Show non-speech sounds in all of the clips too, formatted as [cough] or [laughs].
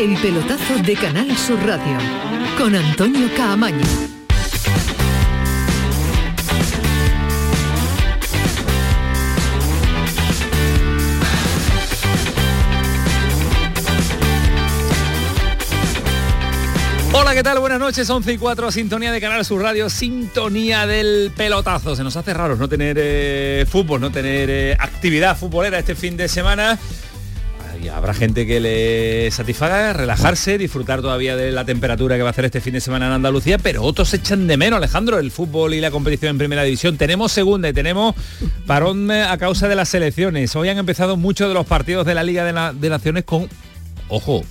El pelotazo de Canal Sur Radio con Antonio Caamaño. Hola, ¿qué tal? Buenas noches, 11 y 4, sintonía de Canal Sur Radio, sintonía del pelotazo. Se nos hace raro no tener eh, fútbol, no tener eh, actividad futbolera este fin de semana. Habrá gente que le satisfaga relajarse, disfrutar todavía de la temperatura que va a hacer este fin de semana en Andalucía, pero otros echan de menos, Alejandro, el fútbol y la competición en primera división. Tenemos segunda y tenemos parón a causa de las selecciones. Hoy han empezado muchos de los partidos de la Liga de, de Naciones con, ojo,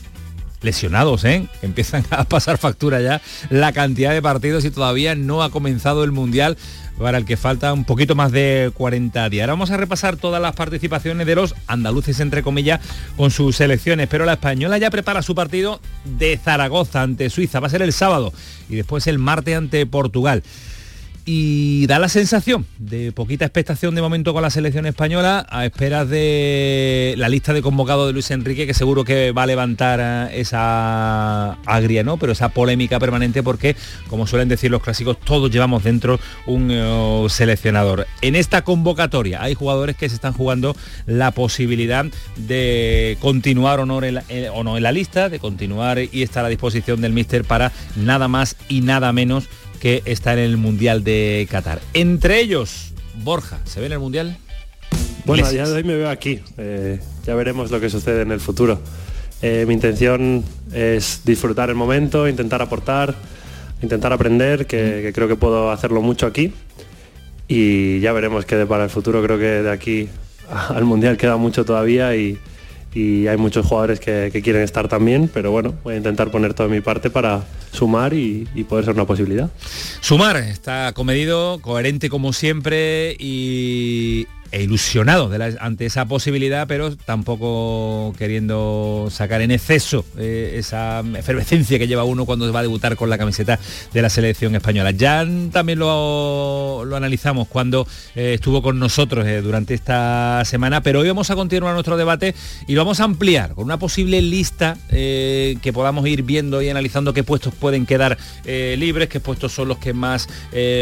lesionados, ¿eh? Empiezan [laughs] a pasar factura ya la cantidad de partidos y todavía no ha comenzado el Mundial para el que falta un poquito más de 40 días. Ahora vamos a repasar todas las participaciones de los andaluces, entre comillas, con sus selecciones, pero la española ya prepara su partido de Zaragoza ante Suiza. Va a ser el sábado y después el martes ante Portugal y da la sensación de poquita expectación de momento con la selección española a esperas de la lista de convocados de Luis Enrique que seguro que va a levantar eh, esa agria, ¿no? Pero esa polémica permanente porque, como suelen decir los clásicos, todos llevamos dentro un eh, seleccionador. En esta convocatoria hay jugadores que se están jugando la posibilidad de continuar o no en la, eh, o no en la lista, de continuar y estar a disposición del míster para nada más y nada menos que está en el Mundial de Qatar. Entre ellos, Borja, ¿se ve en el Mundial? Bueno, a Iglesias. día de me veo aquí. Eh, ya veremos lo que sucede en el futuro. Eh, mi intención es disfrutar el momento, intentar aportar, intentar aprender, que, que creo que puedo hacerlo mucho aquí. Y ya veremos qué para el futuro. Creo que de aquí al Mundial queda mucho todavía y, y hay muchos jugadores que, quieren estar también, pero bueno, voy a intentar poner toda mi parte para sumar y poder ser una posibilidad. Sumar está comedido, coherente como siempre y e ilusionado de la- ante esa posibilidad, pero tampoco queriendo sacar en exceso eh, esa efervescencia que lleva uno cuando va a debutar con la camiseta de la selección española. Ya también lo, lo analizamos cuando eh, estuvo con nosotros eh, durante esta semana, pero hoy vamos a continuar nuestro debate y lo vamos a ampliar con una posible lista que podamos ir viendo y analizando qué puestos pueden quedar libres, qué puestos son los que más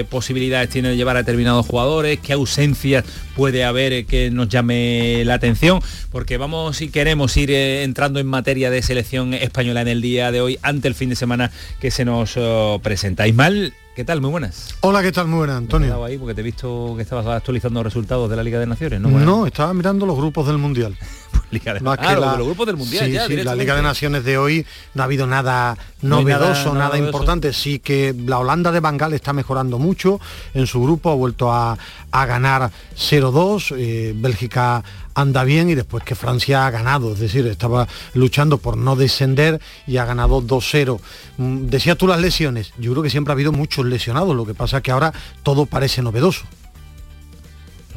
posibilidades tienen de llevar a determinados jugadores, qué ausencias puede haber eh, que nos llame la atención, porque vamos y queremos ir eh, entrando en materia de selección española en el día de hoy, ante el fin de semana que se nos oh, presenta. Ismael, ¿qué tal? Muy buenas. Hola, ¿qué tal? Muy buenas, Me Antonio. ahí porque te he visto que estabas actualizando resultados de la Liga de Naciones, ¿no? Estaba mirando los grupos del Mundial. [laughs] Liga de... Más que la- de los grupos del Mundial Sí, ya, sí, la. Liga de Naciones de hoy no ha habido nada No hay nada- novedoso, nada novedoso. importante. Sí que la Holanda de Bangal está mejorando mucho en su grupo, ha vuelto a, a ganar 0-2, eh, Bélgica anda bien y después que Francia ha ganado, es decir, estaba luchando por no descender y ha ganado 2-0. Mm, Decías tú las lesiones, yo creo que siempre ha habido muchos lesionados, lo que pasa es que ahora todo parece novedoso.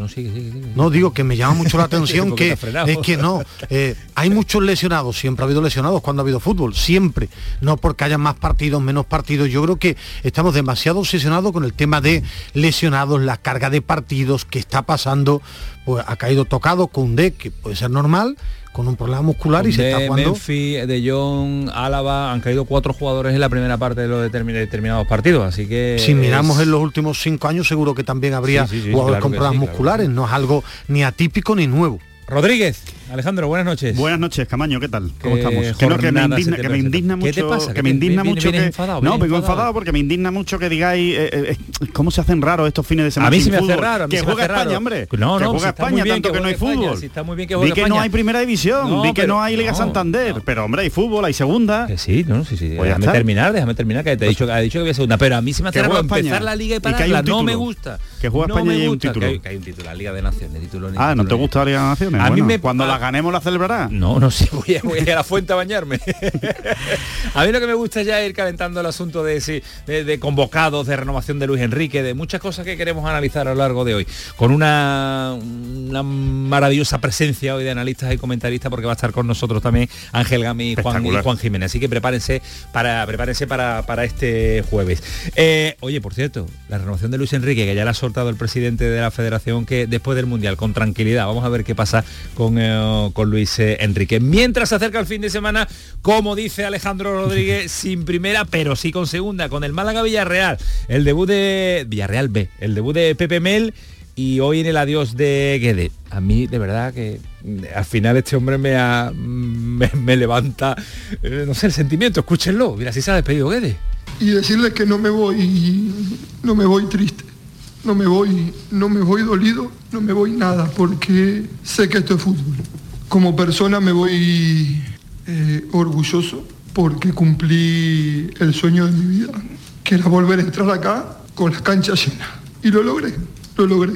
No, sigue, sigue, sigue. No, digo que me llama mucho la [laughs] atención que es que no, eh, hay muchos lesionados, siempre ha habido lesionados cuando ha habido fútbol, siempre, no porque haya más partidos, menos partidos, yo creo que estamos demasiado obsesionados con el tema de lesionados, la carga de partidos que está pasando, pues ha caído tocado con D, que puede ser normal, con un problema muscular y se está jugando. Memphis, de John, Álava, han caído cuatro jugadores en la primera parte de los determin- determinados partidos, así que... Si miramos en los últimos cinco años seguro que también habría Sí, sí, sí, jugadores claro con problemas sí, musculares, no es algo ni atípico ni nuevo. Rodríguez, Alejandro, buenas noches. Buenas noches, Camaño, ¿qué tal? ¿Cómo ¿Qué estamos? Que, no, que me se indigna, que me indigna ¿Qué te mucho, pasa? que ¿Qué me indigna vienes- mucho vienes que enfadado, no, vengo enfadado? enfadado porque me indigna mucho que digáis eh, eh, eh, cómo se hacen raros estos fines de semana. A mí sí me hace fútbol? raro, a mí que juega España, raro. hombre. No, que no, juega si España tanto que que no hay España, fútbol. si está muy bien que Di juegue que no España. hay primera división, No, di que pero- no hay Liga no, Santander, no. pero hombre, hay fútbol, hay segunda. Que sí, no, sí, sí. Pues déjame terminar, déjame terminar, que te he dicho, que ha dicho que había segunda. Pero a mí sí me hace Que raro juega empezar la liga y que pararla. No me gusta. Que juega no España y hay un título. Que hay, que un título, la Liga de Naciones. Ah, ¿no te gusta la Liga de Naciones? A mí me- cuando a- ganemos la celebrarás. No, no, sí, [laughs] voy a, voy a ir a la fuente a bañarme. [laughs] a mí lo que me gusta ya es ir calentando el asunto de, de, de convocados, de renovación de Luis Enrique, de muchas cosas que queremos analizar a lo largo de hoy. Con una, una maravillosa presencia hoy de analistas y comentaristas, porque va a estar con nosotros también Ángel Gami y Juan, y. Juan Jiménez. Así que prepárense para, prepárense para, para este jueves. Eh, oye, por cierto, la renovación de Luis Enrique, que ya la ha soltado el presidente de la federación, que después del Mundial, con tranquilidad, vamos a ver qué pasa con, eh, con Luis eh, Enrique. Mientras se acerca el fin de semana, como dice Alejandro Rodríguez, [laughs] sin primera, pero sí con segunda, con el Málaga Villarreal, el debut de Villarreal B, el debut de Pepe Mel y hoy en el adiós de Guede. A mí, de verdad, que mm, al final este hombre me, me, levanta, eh, no sé, el sentimiento, escúchenlo. Mira, si se ha despedido Guede. Y decirles que no me voy, no me voy triste, no me voy, no me voy dolido, no me voy nada, porque sé que esto es fútbol. Como persona me voy eh, orgulloso porque cumplí el sueño de mi vida, que era volver a entrar acá con las canchas llenas. Y lo logré lo logré.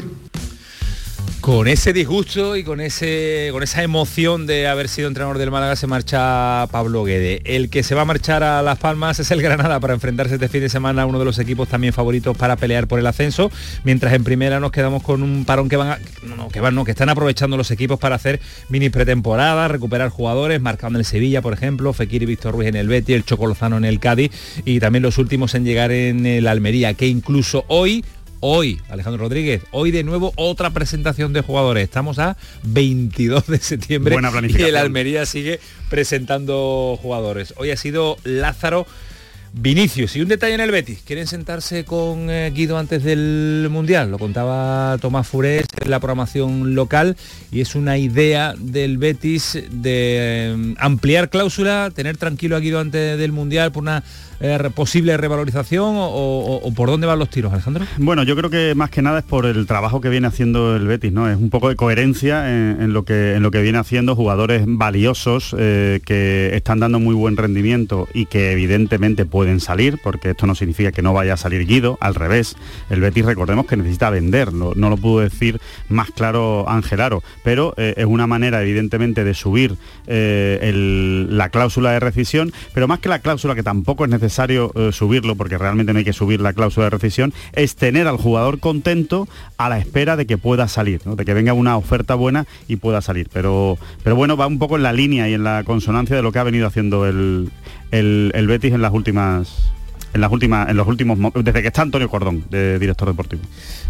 Con ese disgusto y con, ese, con esa emoción de haber sido entrenador del Málaga se marcha Pablo Guede. El que se va a marchar a Las Palmas es el Granada para enfrentarse este fin de semana a uno de los equipos también favoritos para pelear por el ascenso, mientras en primera nos quedamos con un parón que van no, que van, no, que están aprovechando los equipos para hacer mini pretemporada, recuperar jugadores, marcando el Sevilla, por ejemplo, Fekir y Víctor Ruiz en el Betis, el Chocolozano en el Cádiz y también los últimos en llegar en el Almería, que incluso hoy hoy, Alejandro Rodríguez, hoy de nuevo otra presentación de jugadores. Estamos a 22 de septiembre y el Almería sigue presentando jugadores. Hoy ha sido Lázaro Vinicius. Y un detalle en el Betis. ¿Quieren sentarse con eh, Guido antes del Mundial? Lo contaba Tomás Furés en la programación local y es una idea del Betis de eh, ampliar cláusula, tener tranquilo a Guido antes del Mundial por una eh, posible revalorización o, por dónde van los tiros, Alejandro? Bueno, yo creo que más que nada es por el trabajo que viene haciendo el Betis, ¿no? Es un poco de coherencia en, lo, que, en lo que viene haciendo jugadores valiosos eh, que están dando muy buen rendimiento y que evidentemente pueden salir, porque esto no significa que no vaya a salir Guido, al revés. El Betis recordemos que necesita vender, no, lo pudo decir más claro Ángel Aro, pero eh, es una manera evidentemente de subir la cláusula de rescisión, pero más que la cláusula que tampoco es necesaria necesario eh, subirlo, porque realmente no hay que subir la cláusula de rescisión, es tener al jugador contento a la espera de que pueda salir, de que venga una oferta buena y pueda salir. Pero, pero bueno, va un poco en la línea y en la consonancia de lo que ha venido haciendo el, el, el Betis en las últimas en las últimas, en los últimos desde que está Antonio Cordón de director deportivo.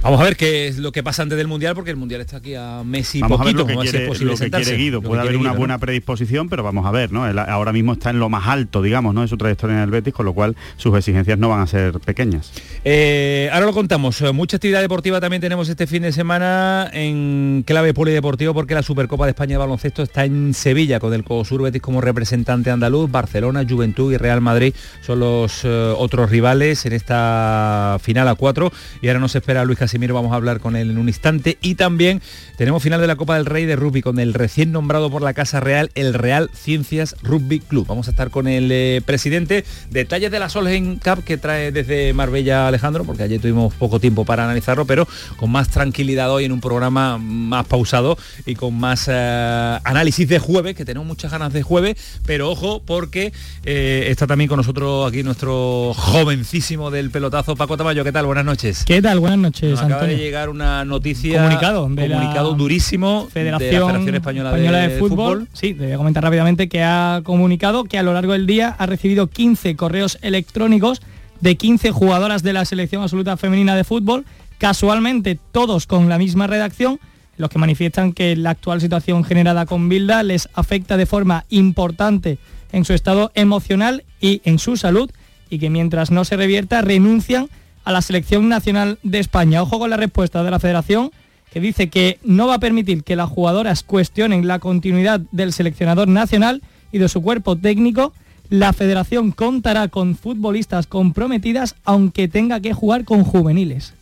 Vamos a ver qué es lo que pasa antes del mundial, porque el mundial está aquí a Messi vamos a ver lo que, quiere, lo que quiere Guido. Puede haber una buena predisposición, pero vamos a ver, ¿no? ahora mismo está en lo más alto, digamos, ¿no? De su trayectoria en el Betis, con lo cual sus exigencias no van a ser pequeñas. Eh, ahora lo contamos. Eh, mucha actividad deportiva también tenemos este fin de semana en clave polideportivo, porque la Supercopa de España de baloncesto está en Sevilla con el COSUR Betis como representante andaluz, Barcelona, Juventud y Real Madrid son los eh, otros rivales en esta final a cuatro y ahora nos espera Luis Casimiro, vamos a hablar con él en un instante y también tenemos final de la Copa del Rey de Rugby con el recién nombrado por la Casa Real, el Real Ciencias Rugby Club. Vamos a estar con el eh, presidente, detalles de la Solheim Cup que trae desde Marbella Alejandro, porque ayer tuvimos poco tiempo para analizarlo, pero con más tranquilidad hoy en un programa más pausado y con más eh, análisis de jueves, que tenemos muchas ganas de jueves, pero ojo porque eh, está también con nosotros aquí nuestro jovencísimo del pelotazo, Paco Tamayo. ¿Qué tal? Buenas noches. ¿Qué tal? Buenas noches. Acaba de llegar una noticia. Comunicado. comunicado durísimo Federación, de la Federación Española, de, fútbol. Sí, te voy a comentar rápidamente que ha comunicado que a lo largo del día ha recibido 15 correos electrónicos de 15 jugadoras de la selección absoluta femenina de fútbol, casualmente todos con la misma redacción, los que manifiestan que la actual situación generada con Bilda les afecta de forma importante en su estado emocional y en su salud y que mientras no se revierta renuncian a la selección nacional de España. Ojo con la respuesta de la federación que dice que no va a permitir que las jugadoras cuestionen la continuidad del seleccionador nacional y de su cuerpo técnico. La federación contará con futbolistas comprometidas aunque tenga que jugar con juveniles.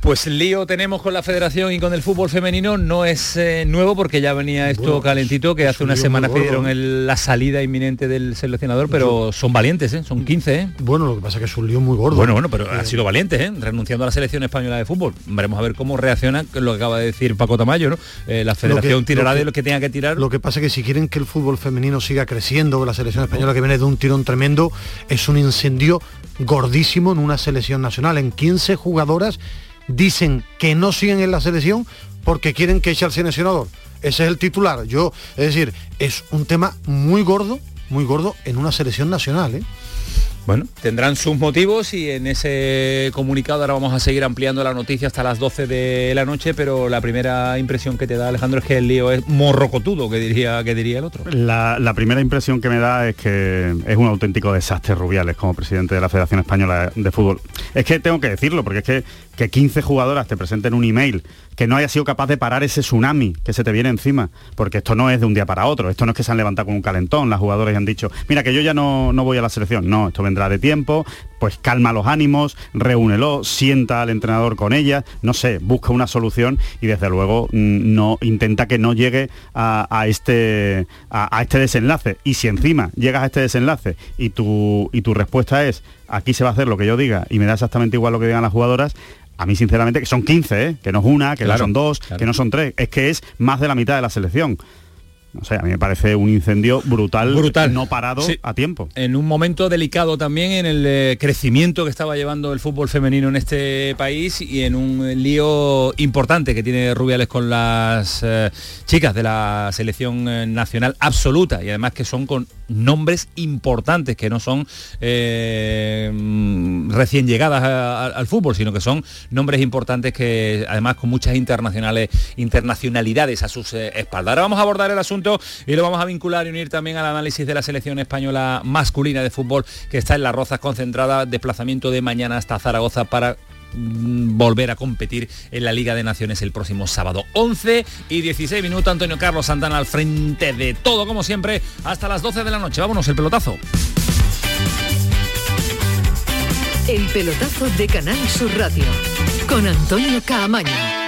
Pues lío tenemos con la federación y con el fútbol femenino, no es eh, nuevo porque ya venía esto calentito, que hace una semana pidieron la salida inminente del seleccionador, pero son valientes, ¿eh? son 15. ¿eh? Bueno, lo que pasa es que es un lío muy gordo. Bueno, bueno, pero han sido valientes, renunciando a la selección española de fútbol. Veremos a ver cómo reacciona lo que acaba de decir Paco Tamayo, ¿no? la federación tirará de lo que tenga que tirar. Lo que pasa es que si quieren que el fútbol femenino siga creciendo, la selección española que viene de un tirón tremendo, es un incendio gordísimo en una selección nacional, en 15 jugadoras dicen que no siguen en la selección porque quieren que eche al seleccionador. Ese es el titular. Yo, es decir, es un tema muy gordo, muy gordo en una selección nacional. ¿eh? Bueno, tendrán sus motivos y en ese comunicado ahora vamos a seguir ampliando la noticia hasta las 12 de la noche, pero la primera impresión que te da Alejandro es que el lío es morrocotudo, que diría, que diría el otro. La, la primera impresión que me da es que es un auténtico desastre Rubiales como presidente de la Federación Española de Fútbol. Es que tengo que decirlo, porque es que, que 15 jugadoras te presenten un email que no haya sido capaz de parar ese tsunami que se te viene encima, porque esto no es de un día para otro, esto no es que se han levantado con un calentón, las jugadoras han dicho, mira que yo ya no, no voy a la selección, no, esto vendrá de tiempo, pues calma los ánimos, reúnelo, sienta al entrenador con ella, no sé, busca una solución y desde luego mm, no intenta que no llegue a, este, a, este desenlace. Y si encima llegas a este desenlace y tu, y tu respuesta es aquí se va a hacer lo que yo diga y me da exactamente igual lo que digan las jugadoras, a mí sinceramente, que son 15, ¿eh? que no es una, que no son dos, que no son tres, es que es más de la mitad de la selección no sé, a mí me parece un incendio brutal, brutal. no parado a tiempo. En un momento delicado también en el eh, crecimiento que estaba llevando el fútbol femenino en este país y en un lío importante que tiene Rubiales con las eh, chicas de la selección eh, nacional absoluta y además que son con nombres importantes que no son recién llegadas al fútbol, sino que son nombres importantes que además con muchas internacionales, internacionalidades a sus espaldas. Ahora vamos a abordar el asunto y lo vamos a vincular y unir también al análisis de la selección española masculina de fútbol que está en Las Rozas concentrada, desplazamiento de mañana hasta Zaragoza para mm, volver a competir en la Liga de Naciones el próximo sábado. 11 y 16 minutos, Antonio Carlos Santana al frente de todo, como siempre, hasta las 12 de la noche. Vámonos, el pelotazo. El pelotazo de Canal Sur Radio, con Antonio Caamaño.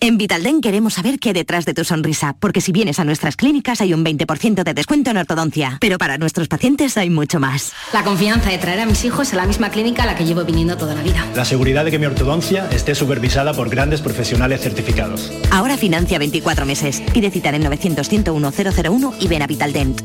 En Vitalden queremos saber qué hay detrás de tu sonrisa, porque si vienes a nuestras clínicas hay un 20% de descuento en ortodoncia, pero para nuestros pacientes hay mucho más. La confianza de traer a mis hijos a la misma clínica a la que llevo viniendo toda la vida. La seguridad de que mi ortodoncia esté supervisada por grandes profesionales certificados. Ahora financia 24 meses. Pide citar en 900 101 001 y ven a Vitaldent.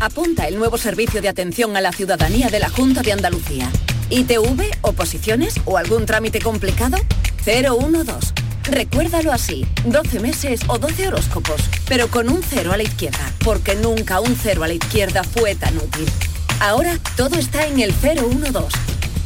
Apunta el nuevo servicio de atención a la ciudadanía de la Junta de Andalucía. ITV, oposiciones o algún trámite complicado? 012 Recuérdalo así, 12 meses o 12 horóscopos, pero con un cero a la izquierda, porque nunca un cero a la izquierda fue tan útil. Ahora todo está en el 012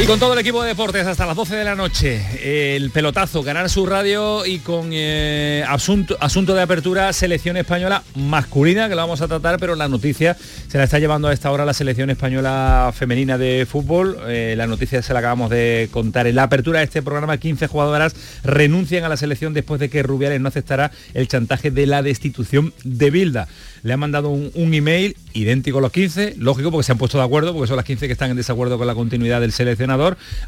Y con todo el equipo de deportes hasta las 12 de la noche, el pelotazo, ganar su radio y con eh, asunto, asunto de apertura selección española masculina, que lo vamos a tratar, pero la noticia se la está llevando a esta hora la selección española femenina de fútbol. Eh, la noticia se la acabamos de contar. En la apertura de este programa, 15 jugadoras renuncian a la selección después de que Rubiales no aceptara el chantaje de la destitución de Bilda. Le han mandado un, un email idéntico a los 15, lógico porque se han puesto de acuerdo, porque son las 15 que están en desacuerdo con la continuidad del selección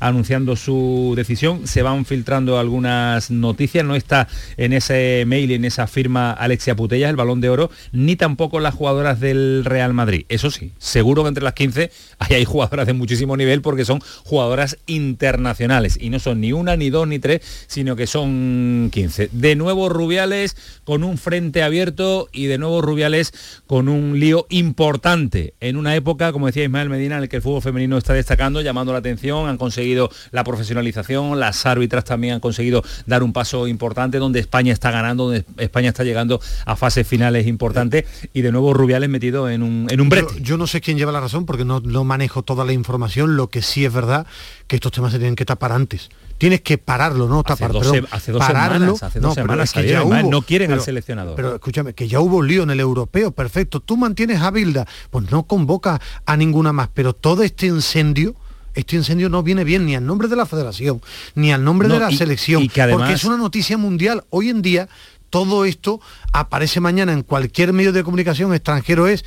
anunciando su decisión. Se van filtrando algunas noticias, no está en ese mail y en esa firma Alexia Putellas, el balón de oro, ni tampoco las jugadoras del Real Madrid. Eso sí, seguro que entre las 15 hay jugadoras de muchísimo nivel porque son jugadoras internacionales y no son ni una, ni dos, ni tres, sino que son 15. De nuevo Rubiales con un frente abierto y de nuevo Rubiales con un lío importante. En una época, como decía Ismael Medina, en el que el fútbol femenino está destacando, llamando la atención han conseguido la profesionalización, las árbitras también han conseguido dar un paso importante donde España está ganando, donde España está llegando a fases finales importantes. Y de nuevo Rubiales metido en un, en un brete. Yo, no sé quién lleva la razón porque no, no manejo toda la información, lo que sí es verdad que estos temas se tienen que tapar antes tienes que pararlo, no tapar, hace hace dos semanas, hace dos semanas que ya hubo, no quieren al seleccionador. Pero escúchame, que ya hubo lío en el europeo, perfecto. Tú mantienes a Bilda, pues no convoca a ninguna más, pero todo este incendio este incendio no viene bien ni al nombre de la federación, ni al nombre de la selección, porque es una noticia mundial. Hoy en día todo esto aparece mañana en cualquier medio de comunicación extranjero es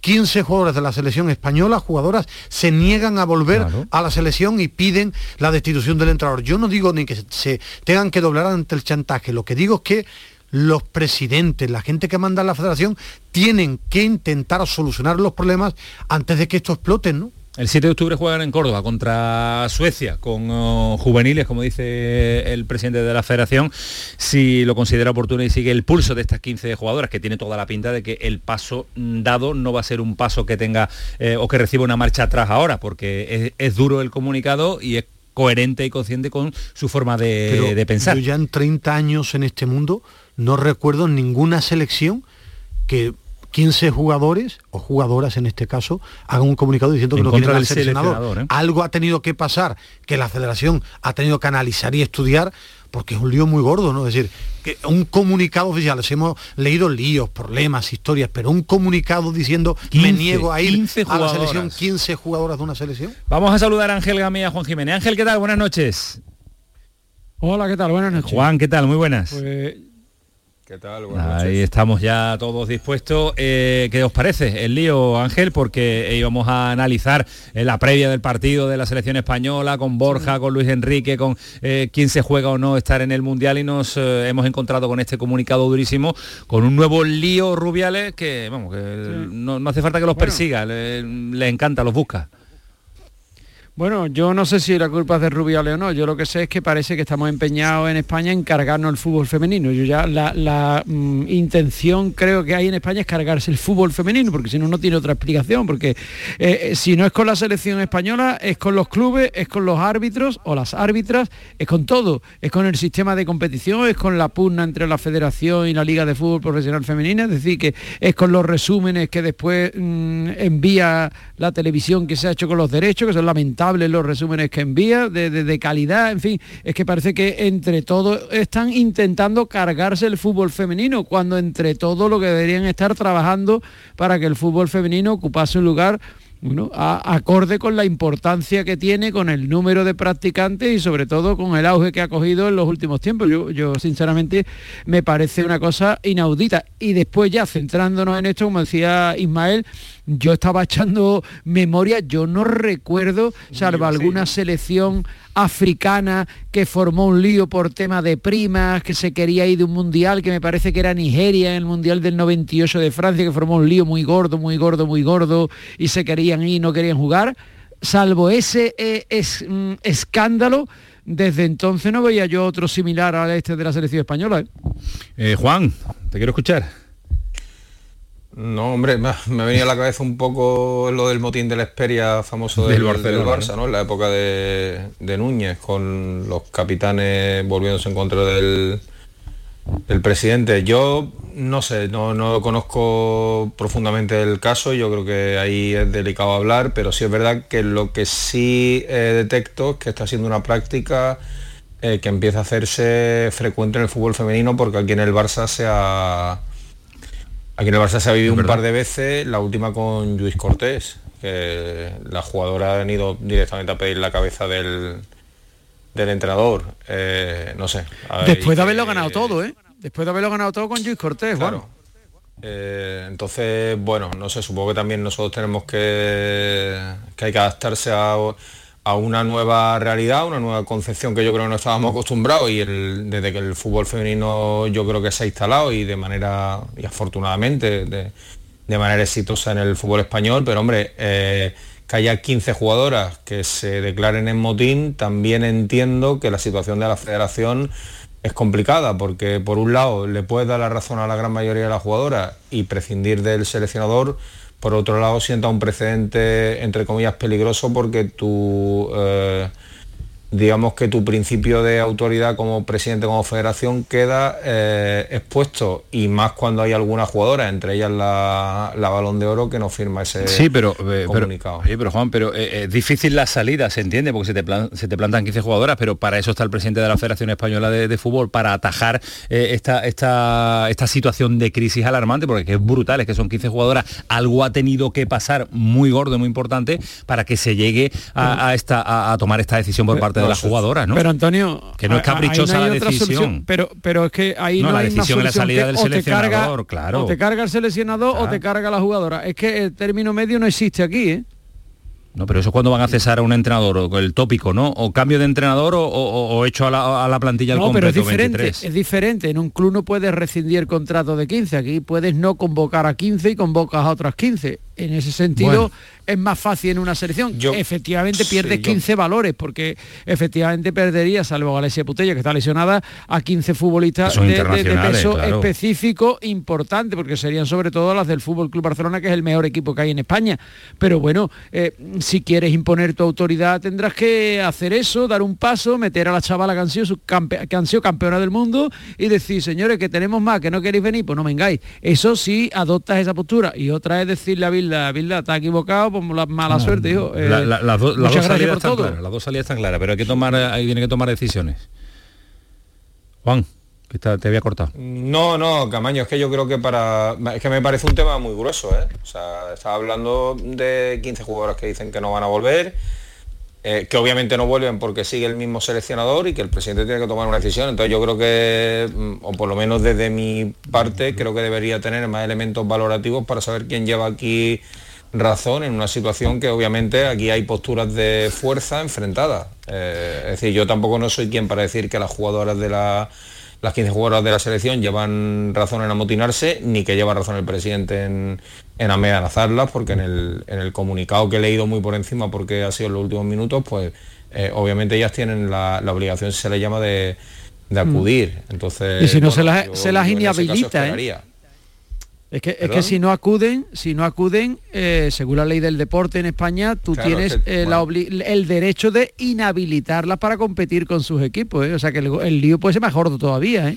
15 jugadores de la selección española, jugadoras, se niegan a volver a la selección y piden la destitución del entrenador. Yo no digo ni que se tengan que doblar ante el chantaje, lo que digo es que los presidentes, la gente que manda en la federación, tienen que intentar solucionar los problemas antes de que esto explote, ¿no? El 7 de octubre juegan en Córdoba contra Suecia con oh, juveniles, como dice el presidente de la federación, si lo considera oportuno y sigue el pulso de estas 15 jugadoras, que tiene toda la pinta de que el paso dado no va a ser un paso que tenga eh, o que reciba una marcha atrás ahora, porque es, duro el comunicado y es coherente y consciente con su forma de, de pensar. Yo ya en 30 años en este mundo no recuerdo ninguna selección que 15 jugadores, o jugadoras en este caso, hagan un comunicado diciendo que no quieren al seleccionador. ¿eh? Algo ha tenido que pasar, que la federación ha tenido que analizar y estudiar, porque es un lío muy gordo, ¿no? Es decir, que un comunicado oficial, les hemos leído líos, problemas, historias, pero un comunicado diciendo me niego a ir a la selección 15 jugadoras de una selección. Vamos a saludar a Ángel Gamía, Juan Jiménez. Ángel, ¿qué tal? Buenas noches. Hola, ¿qué tal? Buenas noches. Juan, ¿qué tal? Muy buenas. Pues Ahí estamos ya todos dispuestos. Eh, ¿Qué os parece el lío, Ángel? Porque íbamos a analizar en la previa del partido de la selección española con Borja, con Luis Enrique, con eh, quién se juega o no estar en el Mundial y nos eh, hemos encontrado con este comunicado durísimo, con un nuevo lío Rubiales que, vamos, que no, hace falta que los persiga, le, le encanta, los busca. Bueno, yo no sé si la culpa es de Rubiales o no. Yo lo que sé es que parece que estamos empeñados en España en cargarnos el fútbol femenino. Yo ya la, mm, intención creo que hay en España es cargarse el fútbol femenino, porque si no, no tiene otra explicación. Porque eh, eh, si no es con la selección española, es con los clubes, es con los árbitros o las árbitras, es con todo. Es con el sistema de competición, es con la pugna entre la federación y la Liga de Fútbol Profesional Femenina. Es decir, que es con los resúmenes que después mm, envía la televisión que se ha hecho con los derechos, que son lamentables los resúmenes que envía, de, calidad, en fin, es que parece que entre todos están intentando cargarse el fútbol femenino, cuando entre todos lo que deberían estar trabajando para que el fútbol femenino ocupase un lugar acorde con la importancia que tiene, con el número de practicantes y sobre todo con el auge que ha cogido en los últimos tiempos. Yo, yo sinceramente me parece una cosa inaudita. Y después ya centrándonos en esto, como decía Ismael, yo estaba [laughs] echando memoria, yo no recuerdo, salvo alguna selección africana que formó un lío por tema de primas, que se quería ir de un mundial, que me parece que era Nigeria en el mundial del 98 de Francia, que formó un lío muy gordo, muy gordo, muy gordo, y se querían ir y no querían jugar. Salvo ese eh, mm, escándalo, desde entonces no veía yo otro similar a este de la selección española. ¿eh? Eh, Juan, te quiero escuchar. No, hombre, me, ha venido a la cabeza un poco lo del motín de la Esperia famoso del, Barça, ¿no? En la época de, Núñez, con los capitanes volviéndose en contra del, del presidente. Yo no sé, no, no conozco profundamente el caso, yo creo que ahí es delicado hablar, pero sí es verdad que lo que sí eh, detecto es que está siendo una práctica eh, que empieza a hacerse frecuente en el fútbol femenino porque aquí en el Barça se ha Aquí en el Barça se ha vivido un par de veces, la última con Luis Cortés, que la jugadora ha ido directamente a pedir la cabeza del, del entrenador. Eh, no sé. Después de haberlo ganado todo, ¿eh? Después de haberlo ganado todo con Luis Cortés, claro. Eh, entonces, bueno, no sé, supongo que también nosotros tenemos que, que hay que adaptarse a a una nueva realidad, una nueva concepción que yo creo que no estábamos acostumbrados y desde que el fútbol femenino yo creo que se ha instalado y de manera, y afortunadamente, de, manera exitosa en el fútbol español, pero hombre, eh, que haya 15 jugadoras que se declaren en motín, también entiendo que la situación de la federación es complicada porque por un lado le puedes dar la razón a la gran mayoría de las jugadoras y prescindir del seleccionador, por otro lado sienta un precedente, entre comillas, peligroso porque tú, eh, digamos que tu principio de autoridad como presidente, como federación, queda eh, expuesto y más cuando hay alguna jugadora, entre ellas la, balón de oro, que no firma ese sí, pero, eh, comunicado. Pero, pero Juan, pero eh, es difícil la salida, se entiende, porque se te, se te plantan 15 jugadoras, pero para eso está el presidente de la Federación Española de, Fútbol, para atajar esta, esta, esta situación de crisis alarmante, porque es brutal, es que son 15 jugadoras, algo ha tenido que pasar muy gordo, muy importante, para que se llegue a, esta, a tomar esta decisión por parte de las jugadoras, ¿no? Pero Antonio, que no es caprichosa la decisión. pero, pero es que ahí no, la hay una la salida del seleccionador, claro. O te carga el seleccionador o te carga la jugadora. Es que el término medio no existe aquí, ¿eh? No, pero eso es cuando van a cesar a un entrenador, o el tópico, ¿no? O cambio de entrenador o, hecho a la, a la plantilla al no, pero es diferente, es diferente. En un club no puedes rescindir contrato de 15, aquí puedes no convocar a 15 y convocas a otras 15. En ese sentido, es más fácil en una selección. efectivamente pierdes 15 valores, porque efectivamente perdería, salvo Galesia Putella, que está lesionada, a 15 futbolistas de, peso específico importante, porque serían sobre todo las del Fútbol Club Barcelona, que es el mejor equipo que hay en España. Pero bueno, eh, si quieres imponer tu autoridad, tendrás que hacer eso, dar un paso, meter a la chavala que han sido, que han sido campeona del mundo y decir, señores, que tenemos más, que no queréis venir, pues no vengáis. Eso sí, adoptas esa postura. Y otra es decirle a Vilda, Vilda, está equivocado, pues la mala suerte, hijo. Eh, las dos salidas están claras, las dos salidas están claras, pero hay que tomar, ahí tiene que tomar decisiones. Juan, que te había cortado. No, no, Camaño, es que yo creo que para. Es que me parece un tema muy grueso, ¿eh? O sea, estaba hablando de 15 jugadores que dicen que no van a volver. Eh, que obviamente no vuelven porque sigue el mismo seleccionador y que el presidente tiene que tomar una decisión. Entonces yo creo que, mm, o por lo menos desde mi parte, creo que debería tener más elementos valorativos para saber quién lleva aquí razón en una situación que obviamente aquí hay posturas de fuerza enfrentadas. Eh, es decir, yo tampoco no soy quien para decir que las jugadoras de la, las 15 jugadoras de la selección llevan razón en amotinarse, ni que lleva razón el presidente en, en amenazarlas, porque en el, en el, comunicado que he leído muy por encima, porque ha sido en los últimos minutos, pues eh, obviamente ellas tienen la, obligación, se le llama, de, de mm. acudir. Entonces, y si no se las, se las inhabilita, ¿eh? Es que, es que si no acuden, si no acuden, eh, según la ley del deporte en España, tú tienes eh, el derecho de inhabilitarlas para competir con sus equipos. ¿eh? O sea que el, lío puede ser mejor todavía.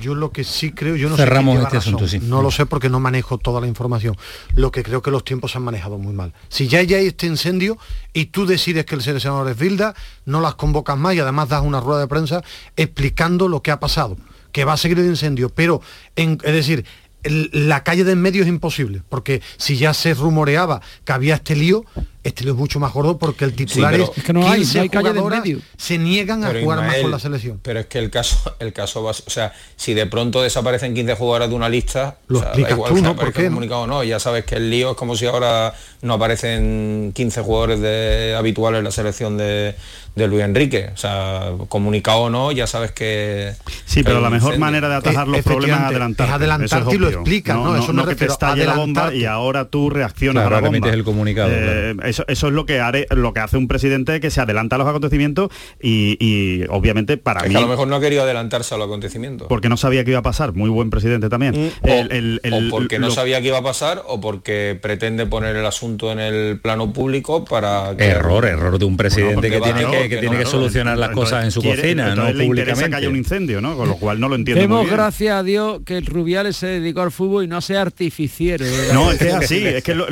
Yo lo que sí creo, yo no Cerramos sé este asunto, sí. No lo sé porque no manejo toda la información. Lo que creo que los tiempos se han manejado muy mal. Si ya hay este incendio y tú decides que el seleccionador es Vilda, no las convocas más y además das una rueda de prensa explicando lo que ha pasado que va a seguir el incendio, pero es decir, la calle de en medio es imposible, porque si ya se rumoreaba que había este lío, este es mucho más gordo porque el titular es, que no hay, calle de medio. se niegan a jugar más con la selección. Pero es que el caso, el caso va, o sea, si de pronto desaparecen 15 jugadores de una lista, lo explicas tú, ¿no? ¿Por qué? Comunicado, no, ya sabes que el lío es como si ahora no aparecen 15 jugadores de, habituales en la selección de, de Luis Enrique. O sea, comunicado o no, ya sabes que... Sí, pero la mejor manera de atajar los problemas es adelantar. Es adelantarte y lo explicas, ¿no? Eso no, que te estalle la bomba y ahora tú reaccionas a la bomba. el comunicado. Eh, eso, eso, es lo que, haré, lo que hace un presidente que se adelanta a los acontecimientos y, obviamente para mí... a lo mejor no ha querido adelantarse a los acontecimientos. Porque no sabía que iba a pasar. Muy buen presidente también. Mm, o, porque no sabía que iba a pasar o porque pretende poner el asunto en el plano público para... Error, error de un presidente que tiene que que, tiene que solucionar las cosas en su cocina, no públicamente. que haya un incendio, ¿no? Con lo cual no lo entiendo Demos gracias a Dios que el Rubiales se dedicó al fútbol y no sea artificiero. No, es que es [laughs] así, es que lo,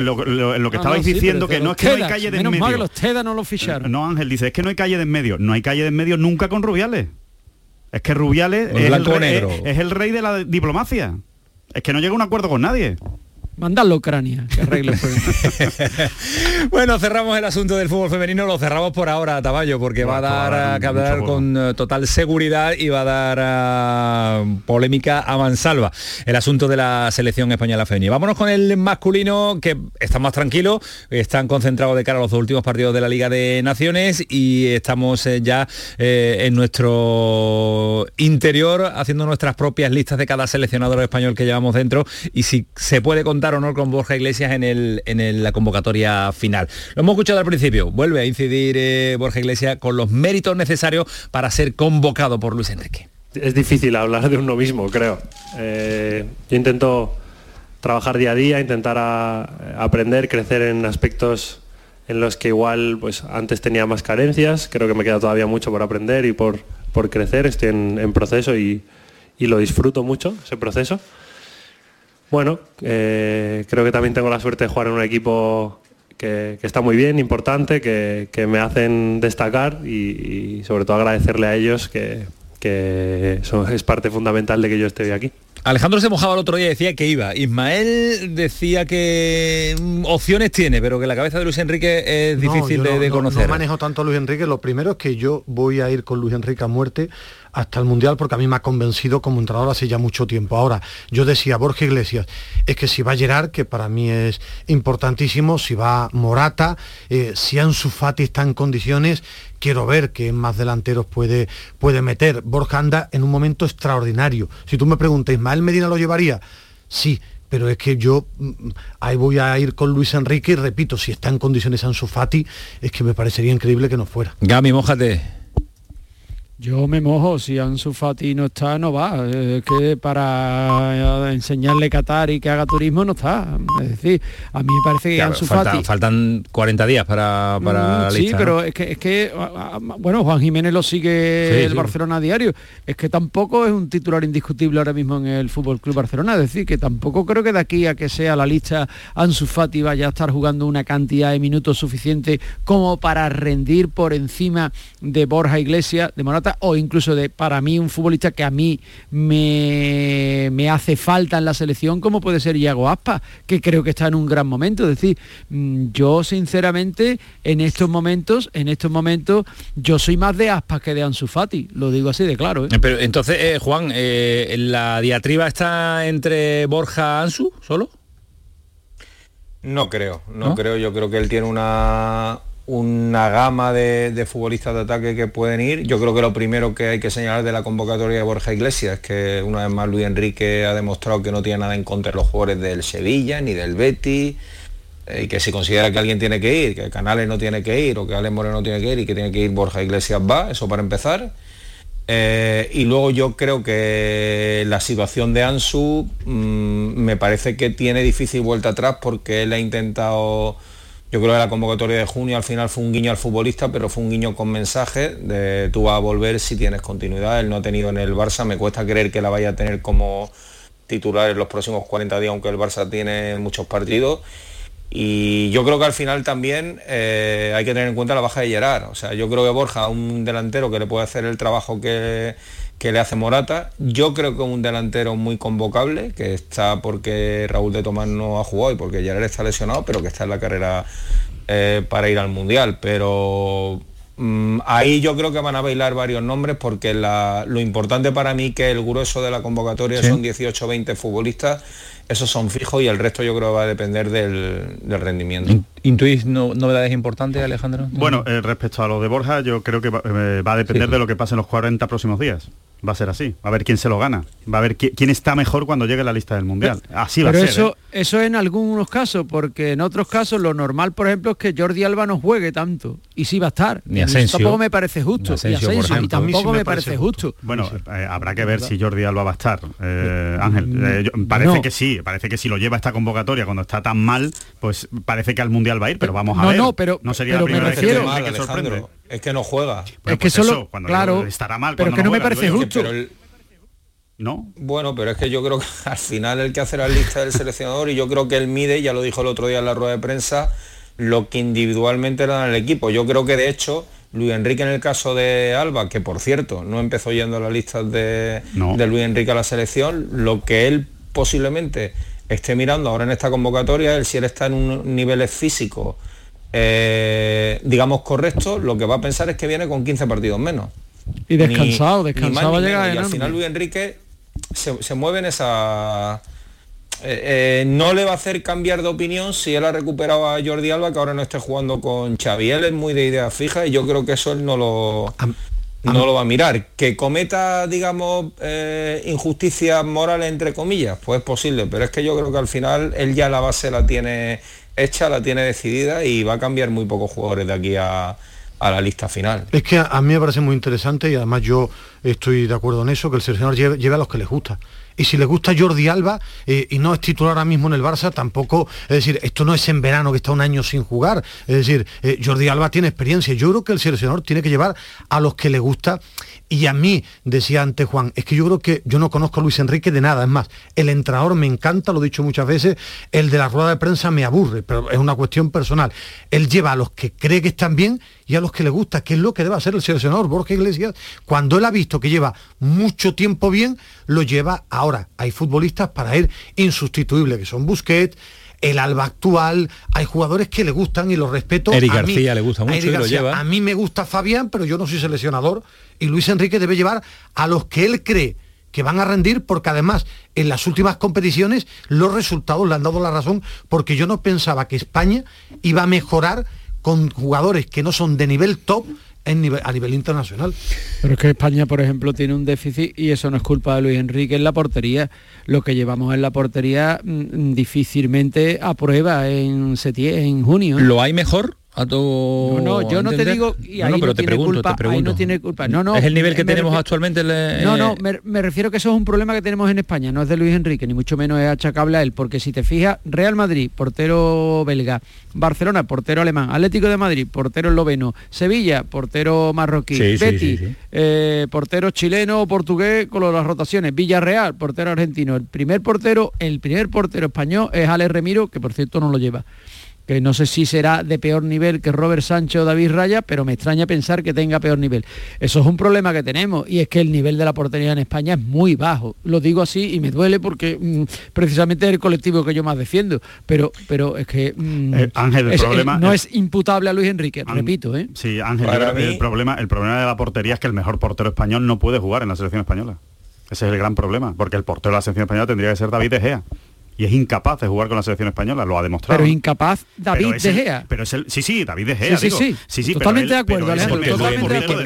que estabais diciendo que no es que no hay calle de en medio. Mal que los TEDA no lo ficharon. No, Ángel dice, es que no hay calle de en medio. No hay calle de en medio nunca con Rubiales. Es que Rubiales es el, rey, es el rey de la diplomacia. Es que no llega a un acuerdo con nadie. Mandadlo a Ucrania, que arregle [laughs] Bueno, cerramos el asunto del fútbol femenino, lo cerramos por ahora, Taballo, porque va a dar a hablar con eh, total seguridad y va a dar a polémica a mansalva. El asunto de la selección española femenina. Vámonos con el masculino, que está más tranquilo, están concentrados de cara a los dos últimos partidos de la Liga de Naciones y estamos eh, ya eh, en nuestro interior haciendo nuestras propias listas de cada seleccionador español que llevamos dentro y si se puede contar honor con Borja Iglesias en, el, en la convocatoria final. Lo hemos escuchado al principio, vuelve a incidir eh, Borja Iglesias con los méritos necesarios para ser convocado por Luis Enrique. Es difícil hablar de uno mismo, creo. Eh, yo intento trabajar día a día, intentar aprender, crecer en aspectos en los que igual pues antes tenía más carencias, creo que me queda todavía mucho por aprender y por, por crecer, estoy en, proceso y, lo disfruto mucho, ese proceso. Bueno, eh, creo que también tengo la suerte de jugar en un equipo que, está muy bien, importante, que, me hacen destacar y, sobre todo agradecerle a ellos que, que es parte fundamental de que yo esté aquí. Alejandro se mojaba el otro día y decía que iba. Ismael decía que mm, opciones tiene, pero que la cabeza de Luis Enrique es difícil de, conocer. No, manejo tanto a Luis Enrique. Lo primero es que yo voy a ir con Luis Enrique a muerte hasta el Mundial porque a mí me ha convencido como entrenador hace ya mucho tiempo. Ahora, yo decía, Borja Iglesias, es que si va Gerard, que para mí es importantísimo, si va Morata, eh, si Ansu Fati está en condiciones, quiero ver qué más delanteros puede, puede meter. Borja anda en un momento extraordinario. Si tú me preguntas, ¿Ismael Medina lo llevaría? Sí, pero es que yo mm, ahí voy a ir con Luis Enrique y repito, si está en condiciones Ansu Fati, es que me parecería increíble que no fuera. Gami, mojate. Yo me mojo, si Ansu Fati no está, no va. Es que para enseñarle Qatar y que haga turismo no está. Es decir, a mí me parece que Ansu Fati... Faltan 40 días para, para mm, Sí, pero es que, es que, bueno, Juan Jiménez lo sigue el Barcelona a diario. Es que tampoco es un titular indiscutible ahora mismo en el Fútbol Club Barcelona. Es decir, que tampoco creo que de aquí a que sea la lista Ansu Fati vaya a estar jugando una cantidad de minutos suficiente como para rendir por encima de Borja Iglesias, de Morata o incluso de para mí un futbolista que a mí me, me hace falta en la selección como puede ser Iago Aspa, que creo que está en un gran momento. Es decir, mm, yo sinceramente en estos momentos, en estos momentos, yo soy más de Aspas que de Ansu Fati, lo digo así de claro. ¿eh? Pero entonces, eh, Juan, eh, ¿la diatriba está entre Borja Ansu solo? No creo, no, creo. Yo creo que él tiene una, una gama de, futbolistas de ataque que pueden ir. Yo creo que lo primero que hay que señalar de la convocatoria de Borja Iglesias es que una vez más Luis Enrique ha demostrado que no tiene nada en contra de los jugadores del Sevilla ni del Betis eh, y que si considera que alguien tiene que ir, que Canales no tiene que ir o que Alex Moreno no tiene que ir y que tiene que ir Borja Iglesias va, eso para empezar. Eh, y luego yo creo que la situación de Ansu mm, me parece que tiene difícil vuelta atrás porque él ha intentado yo creo que la convocatoria de junio al final fue un guiño al futbolista, pero fue un guiño con mensaje de tú vas a volver si tienes continuidad. Él no ha tenido en el Barça, me cuesta creer que la vaya a tener como titular en los próximos 40 días, aunque el Barça tiene muchos partidos. Y yo creo que al final también eh, hay que tener en cuenta la baja de Gerard. O sea, yo creo que Borja, un delantero que le puede hacer el trabajo que, que le hace Morata. Yo creo que es un delantero muy convocable, que está porque Raúl de Tomás no ha jugado y porque Gerard está lesionado, pero que está en la carrera eh, para ir al Mundial. Pero mm, ahí yo creo que van a bailar varios nombres porque lo importante para mí que el grueso de la convocatoria son 18 20 futbolistas esos son fijos y el resto yo creo va a depender del, rendimiento. ¿Intuís novedades importantes, Alejandro? Bueno, eh, respecto a lo de Borja, yo creo que va, eh, a depender de lo que pase en los 40 próximos días va a ser así. Va a ver quién se lo gana. Va a ver quién está mejor cuando llegue a la lista del Mundial. Así va a ser. Eso, ¿eh? eso en algunos casos, porque en otros casos lo normal, por ejemplo, es que Jordi Alba no juegue tanto. Y sí va a estar. Ni Asensio. Tampoco me parece justo. y, tampoco me, parece justo. Bueno, eh, habrá que ver si Jordi Alba va a estar. Eh, Ángel, mm, parece que sí. Parece que si lo lleva esta convocatoria cuando está tan mal, pues parece que al Mundial va a ir, pero vamos a ver. No, pero, no sería la primera vez que, Es que no juega. es que solo, claro, estará mal. Pero que no, me parece justo. ¿no? Bueno, pero es que yo creo que [laughs] al final el que hace la lista del seleccionador y yo creo que él mide, ya lo dijo el otro día en la rueda de prensa, lo que individualmente le dan al equipo. Yo creo que de hecho Luis Enrique en el caso de Alba, que por cierto no empezó yendo a la lista de, de Luis Enrique a la selección, lo que él posiblemente esté mirando ahora en esta convocatoria, él si él está en un nivel físico, eh, digamos correcto, lo que va a pensar es que viene con 15 partidos menos. Y descansado, descansado llega Y al final Luis Enrique se, mueve en esa... Eh, eh, no le va a hacer cambiar de opinión si él ha recuperado a Jordi Alba, que ahora no esté jugando con Xavi. Él es muy de idea fija y yo creo que eso él no lo, no lo va a mirar. Que cometa, digamos, eh, injusticias morales, entre comillas, pues es posible, pero es que yo creo que al final él ya la base la tiene hecha, la tiene decidida y va a cambiar muy pocos jugadores de aquí a, a la lista final. Es que a, mí me parece muy interesante y además yo estoy de acuerdo en eso, que el seleccionador lleve, a los que les gusta. y si le gusta Jordi Alba eh, y no es titular ahora mismo en el Barça, tampoco, es decir, esto no es en verano que está un año sin jugar, es decir, eh, Jordi Alba tiene experiencia, yo creo que el seleccionador tiene que llevar a los que le gusta y a mí, decía antes Juan, es que yo creo que yo no conozco a Luis Enrique de nada, es más, el entrenador me encanta, lo he dicho muchas veces, el de la rueda de prensa me aburre, pero es una cuestión personal. Él lleva a los que cree que están bien y a los que le gusta, que es lo que debe hacer el seleccionador Borja Iglesias, cuando él ha visto que lleva mucho tiempo bien, lo lleva ahora. Hay futbolistas para él insustituibles, que son Busquets, el Alba actual, hay jugadores que le gustan y los respeto. Eric García le gusta mucho y lo lleva. A mí me gusta Fabián, pero yo no soy seleccionador y Luis Enrique debe llevar a los que él cree que van a rendir porque además en las últimas competiciones los resultados le han dado la razón porque yo no pensaba que España iba a mejorar con jugadores que no son de nivel top a nivel internacional. Pero es que España, por ejemplo, tiene un déficit y eso no es culpa de Luis Enrique en la portería. Lo que llevamos en la portería mm, difícilmente aprueba en, en junio. ¿Lo hay mejor? No, no, yo no te digo y ahí no, pero te pregunto, te pregunto. no tiene culpa. No, no. Es el nivel que tenemos actualmente. no, no, me, refiero que eso es un problema que tenemos en España. No es de Luis Enrique ni mucho menos es achacable a él, porque si te fijas, Real Madrid, portero belga, Barcelona, portero alemán, Atlético de Madrid, portero esloveno, Sevilla, portero marroquí, Betty, eh, portero chileno o portugués con las rotaciones, Villarreal, portero argentino. El primer portero, el primer portero español es Ale Remiro, que por cierto no lo lleva que no sé si será de peor nivel que Robert Sánchez o David Raya, pero me extraña pensar que tenga peor nivel. Eso es un problema que tenemos y es que el nivel de la portería en España es muy bajo. Lo digo así y me duele porque mm, precisamente es el colectivo que yo más defiendo, pero, pero es que mm, eh, Ángel, el problema, no es imputable a Luis Enrique, repito. ¿eh? Sí, Ángel, el, problema, el problema de la portería es que el mejor portero español no puede jugar en la selección española. Ese es el gran problema, porque el portero de la selección española tendría que ser David De Gea y es incapaz de jugar con la selección española, lo ha demostrado. Pero incapaz David De Gea. pero es el, sí, sí, David De Gea. Sí, sí, sí. sí, totalmente de acuerdo, Alejandro.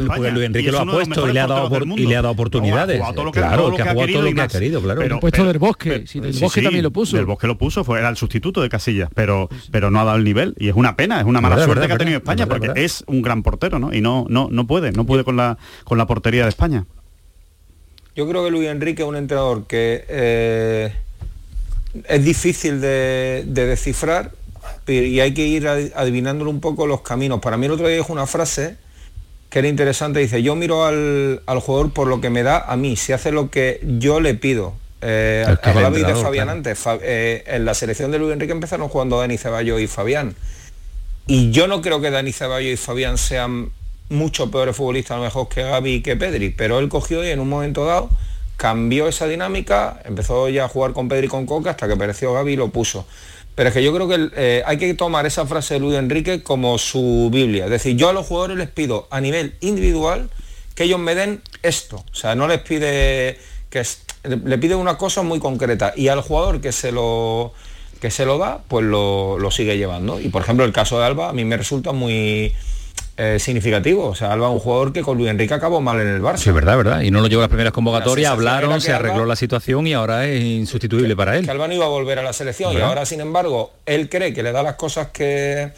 Porque Luis Enrique lo ha puesto y le ha dado, y le ha dado oportunidades. claro, que ha jugado todo lo que ha querido, claro. Pero puesto del Bosque, sí, del Bosque también lo puso. Del Bosque lo puso, fue, era el sustituto de Casillas, pero, pero no ha dado el nivel. Y es una pena, es una mala suerte que ha tenido España, porque es un gran portero, ¿no? Y no, no, no puede, no puede con la, con la portería de España. Yo creo que Luis Enrique es un entrenador que eh, es difícil de, descifrar y hay que ir adivinándole un poco los caminos. Para mí el otro día dijo una frase que era interesante, dice, yo miro al, jugador por lo que me da a mí, si hace lo que yo le pido. Eh, de Fabián antes, eh, en la selección de Luis Enrique empezaron jugando Dani Ceballos y Fabián. Y yo no creo que Dani Ceballos y Fabián sean mucho peores futbolistas a lo mejor que Gaby y que Pedri, pero él cogió y en un momento dado cambió esa dinámica, empezó ya a jugar con Pedri y con Coca hasta que apareció Gaby y lo puso. Pero es que yo creo que eh, hay que tomar esa frase de Luis Enrique como su Biblia. Es decir, yo a los jugadores les pido a nivel individual que ellos me den esto. O sea, no les pide que le pide una cosa muy concreta y al jugador que se lo que se lo da, pues lo, lo sigue llevando. Y por ejemplo el caso de Alba a mí me resulta muy eh, significativo. O sea, Alba un jugador que con Luis Enrique acabó mal en el Barça. Sí, verdad, verdad. Y no lo llevó a las primeras convocatorias, hablaron, se arregló la situación y ahora es insustituible para él. Que Alba no iba a volver a la selección y ahora, sin embargo, él cree que le da las cosas que,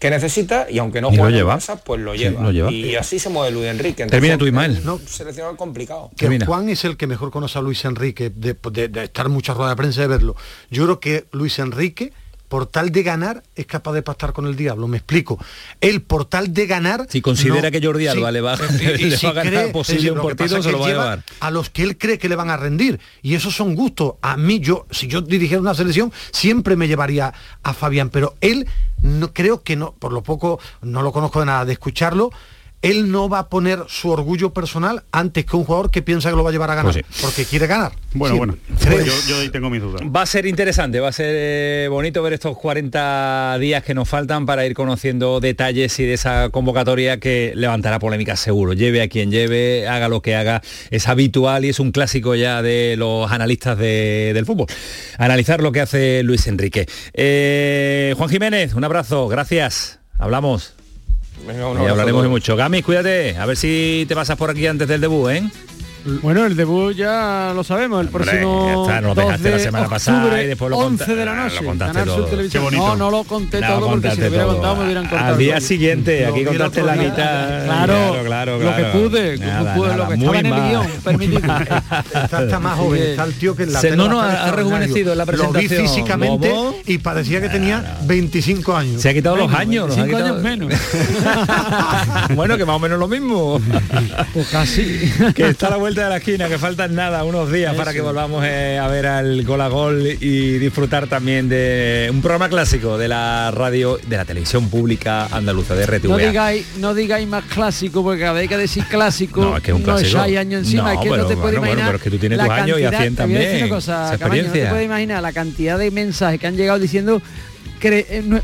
que necesita y aunque no juega en Barça, pues lo lleva. Y así se mueve Luis Enrique. Termina tu Ismael. No, seleccionador complicado. Que Juan es el que mejor conoce a Luis Enrique, de, de, de estar muchas ruedas de prensa de verlo. Yo creo que Luis Enrique por tal de ganar es capaz de pactar con el diablo, me explico. Él por tal de ganar... Si considera que Jordi Alba le va, a ganar posible un partido, se lo va a llevar. A los que él cree que le van a rendir. Y esos son gustos. A mí, yo, si yo dirigiera una selección, siempre me llevaría a Fabián, pero él no creo que no, por lo poco no lo conozco de nada de escucharlo, él no va a poner su orgullo personal antes que un jugador que piensa que lo va a llevar a ganar, pues porque quiere ganar. Bueno, bueno, yo, yo, tengo mis dudas. Va a ser interesante, va a ser eh, bonito ver estos 40 días que nos faltan para ir conociendo detalles y de esa convocatoria que levantará polémica seguro. Lleve a quien lleve, haga lo que haga, es habitual y es un clásico ya de los analistas del fútbol. Analizar lo que hace Luis Enrique. Eh, Juan Jiménez, un abrazo, gracias. Hablamos y hablaremos de mucho. Gami, cuídate. A ver si te pasas por aquí antes del debut, ¿eh? Bueno, el debut ya lo sabemos, el próximo ya está, nos 2 dejaste la de semana pasada octubre, y después lo 11 conta- de la ah, noche. lo contaste Canal Sur todo. Televisión. Qué bonito. No, no lo conté No, todo porque si lo hubiera contado me hubieran cortado. Al el día siguiente, Lo aquí contaste la mitad. Claro, Claro, claro, lo que pude, como Nada, pude, nada, lo que muy estaba en el mal. guion, permitido. Está, está más joven, está el tío que en la Se- tele no, no, ha- rejuvenecido en la Lo vi presentación. físicamente y parecía que tenía 25 años. Se ha quitado los años. nos ha 25 quitado- años menos. [laughs] bueno, que más o menos lo mismo. Pues casi. que está a la vuelta de la esquina, que faltan nada, unos días para que volvamos eh, a ver al gol a gol y disfrutar también de un programa clásico de la radio, de la televisión pública andaluza, de RTV. No digáis, no digáis más clásico, porque cada vez que decir clásico No, es que es un no clásico. echáis años encima, No, es que pero, no te puedes bueno, bueno, imaginar. pero es que tú tienes tus años y a decir también, una cosa, Camaño, no te puedes imaginar la cantidad de mensajes que han llegado diciendo en, nu-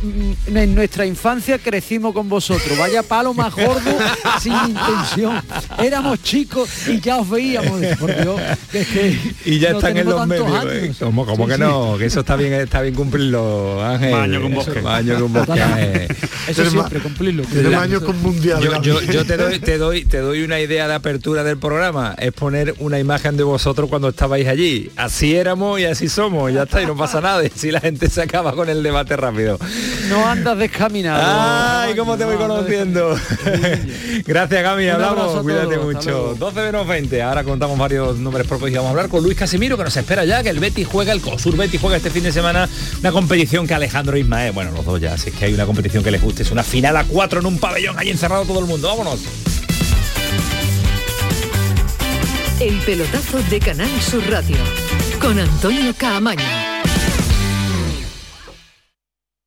en nuestra infancia crecimos con vosotros. Vaya palo más gordo [laughs] sin intención. Éramos chicos y ya os veíamos. Por Dios, que es que Y ya no están en los medios. ¿eh? años. ¿Cómo, cómo Sí, que sí. no? Que eso está bien, está bien cumplirlo, Ángel. Eso, bosque. que un bosque, Ángel. Eso siempre, cumplirlo. Años con mundial. Yo, yo- Gaby. yo te doy te doy te doy una idea de apertura del programa es poner una imagen de vosotros cuando estabais allí así éramos y así somos ya está y no pasa nada y si la gente se acaba con el debate rápido. No andas descaminado. ay cómo te voy No conociendo. [laughs] gracias Gami hablamos. cuídate todos, mucho. luego. 12 menos 20 ahora contamos varios nombres propios y vamos a hablar con Luis Casimiro que nos espera ya que el Betis juega el Cosur Betis juega este fin de semana. Una competición que Alejandro Ismael bueno los dos ya si es que hay una competición que les guste es una final a cuatro en un pabellón ahí encerrado todo el mundo. Vámonos. El pelotazo de Canal Sur Radio con Antonio Caamaño.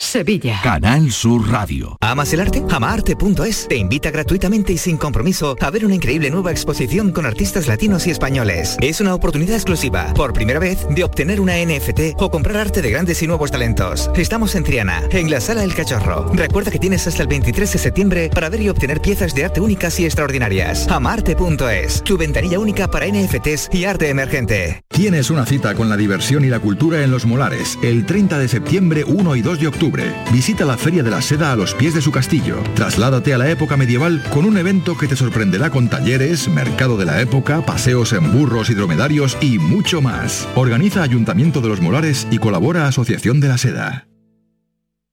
Sevilla. Canal Sur Radio. ¿Amas el arte? Amaarte.es te invita gratuitamente y sin compromiso a ver una increíble nueva exposición con artistas latinos y españoles. Es una oportunidad exclusiva, por primera vez, de obtener una NFT o comprar arte de grandes y nuevos talentos. Estamos en Triana, en la Sala El Cachorro. Recuerda que tienes hasta el 23 de septiembre para ver y obtener piezas de arte únicas y extraordinarias. Amaarte.es, tu ventanilla única para NFTs y arte emergente. Tienes una cita con la diversión y la cultura en Los Molares, el 30 de septiembre, 1 y 2 de octubre. Visita la Feria de la Seda a los pies de su castillo. Trasládate a la época medieval con un evento que te sorprenderá con talleres, mercado de la época, paseos en burros y dromedarios y mucho más. Organiza Ayuntamiento de Los Molares y colabora Asociación de la Seda.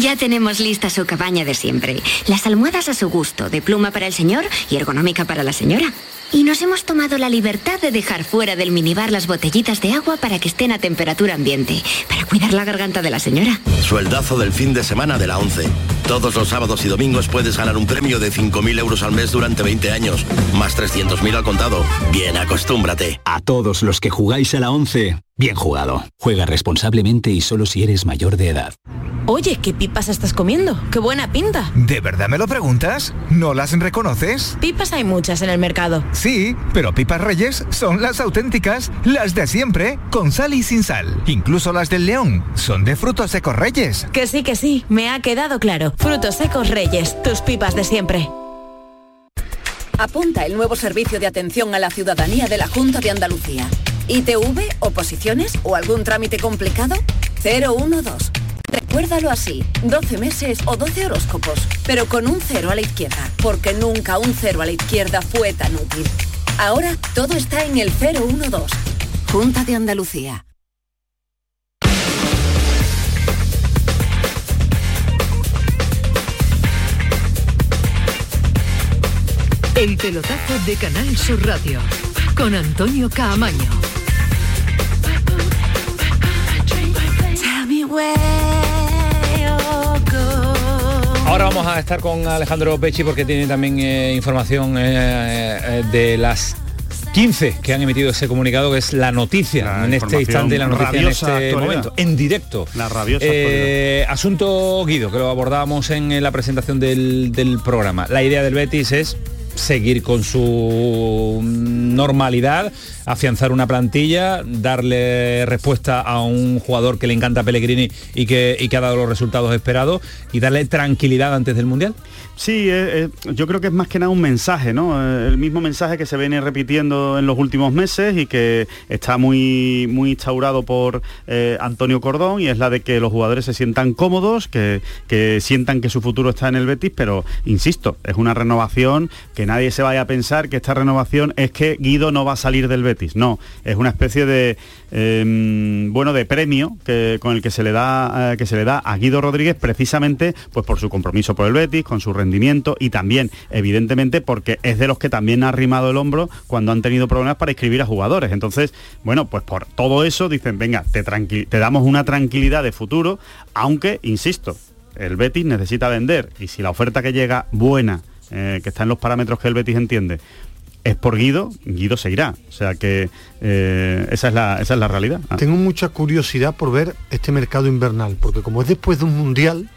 Ya tenemos lista su cabaña de siempre. Las almohadas a su gusto, de pluma para el señor y ergonómica para la señora. Y nos hemos tomado la libertad de dejar fuera del minibar las botellitas de agua para que estén a temperatura ambiente, para cuidar la garganta de la señora. Sueldazo del fin de semana de la 11. Todos los sábados y domingos puedes ganar un premio de 5.000 euros al mes durante 20 años, más 300.000 al contado. Bien, acostúmbrate. A todos los que jugáis a la 11, bien jugado. Juega responsablemente y solo si eres mayor de edad. Oye, ¿qué pipas estás comiendo? ¡Qué buena pinta! ¿De verdad me lo preguntas? ¿No las reconoces? Pipas hay muchas en el mercado. Sí, pero pipas reyes son las auténticas, las de siempre, con sal y sin sal. Incluso las del león son de frutos secos reyes. Que sí, que sí, me ha quedado claro. Frutos secos reyes, tus pipas de siempre. Apunta el nuevo servicio de atención a la ciudadanía de la Junta de Andalucía. ITV, oposiciones o algún trámite complicado? 012. Recuérdalo así, 12 meses o 12 horóscopos, pero con un cero a la izquierda, porque nunca un cero a la izquierda fue tan útil. Ahora todo está en el 012. Junta de Andalucía. El pelotazo de Canal Sur Radio con Antonio Caamaño. Ahora vamos a estar con Alejandro Pechi porque tiene también eh, información eh, eh, de las 15 que han emitido ese comunicado que es la noticia La en este instante, la noticia en este actualidad. momento, en directo. La rabiosa Eh, asunto Guido, que lo abordábamos en la presentación del, del programa. La idea del Betis es seguir con su normalidad, afianzar una plantilla, darle respuesta a un jugador que le encanta a Pellegrini y que, y que ha dado los resultados esperados y darle tranquilidad antes del Mundial. Sí, eh, eh, yo creo que es más que nada un mensaje, ¿no? Eh, el mismo mensaje que se viene repitiendo en los últimos meses y que está muy, muy instaurado por Antonio Cordón y es la de que los jugadores se sientan cómodos, que, que sientan que su futuro está en el Betis, pero insisto, es una renovación que nadie se vaya a pensar que esta renovación es que Guido no va a salir del Betis, no, es una especie de eh, bueno de premio que, con el que se le da eh, que se le da a Guido Rodríguez precisamente pues por su compromiso por el Betis, con su rendimiento y también evidentemente porque es de los que también ha arrimado el hombro cuando han tenido problemas para inscribir a jugadores. Entonces, bueno, pues por todo eso dicen, venga, te, te damos una tranquilidad de futuro, aunque, insisto, el Betis necesita vender y si la oferta que llega buena, eh, que está en los parámetros que el Betis entiende, es por Guido, Guido se irá. O sea que eh, esa, es la, esa es la realidad. Ah. Tengo mucha curiosidad por ver este mercado invernal, porque como es después de un mundial,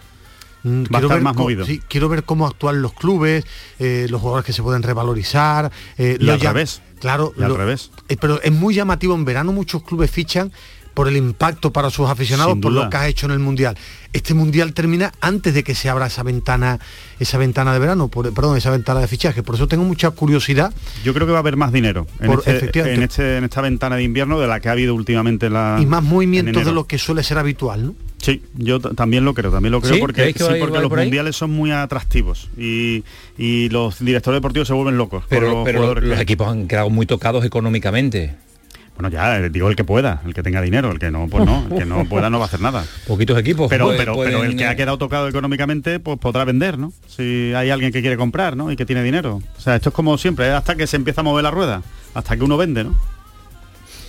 mm, Va a estar ver más movido. sí, quiero ver cómo actúan los clubes, eh, los jugadores que se pueden revalorizar. eh, Y lo al ya- revés. Claro, Y al lo- revés. eh, pero es muy llamativo. En verano muchos clubes fichan por el impacto para sus aficionados, por lo que has hecho en el mundial. Este mundial termina antes de que se abra esa ventana, esa ventana de verano, por- perdón, esa ventana de fichaje. Por eso tengo mucha curiosidad. Yo creo que va a haber más dinero en, Por- este- en, este- en esta ventana de invierno de la que ha habido últimamente en la y más en movimientos de lo que suele ser habitual, ¿no? Sí, yo también lo creo, también lo creo ¿Sí? porque, ¿Creéis que sí, porque los por mundiales son muy atractivos y, y los directores deportivos se vuelven locos. por Pero, los pero jugadores los que- equipos han quedado muy tocados económicamente. Bueno, ya, eh, digo el que pueda, el que tenga dinero, el que no, pues no, el que no [laughs] pueda no va a hacer nada. Poquitos equipos. Pero, pues, pero, pueden, pero el que eh, ha quedado tocado económicamente, pues podrá vender, ¿no? Si hay alguien que quiere comprar, ¿no? Y que tiene dinero. O sea, esto es como siempre, es hasta que se empieza a mover la rueda, hasta que uno vende, ¿no?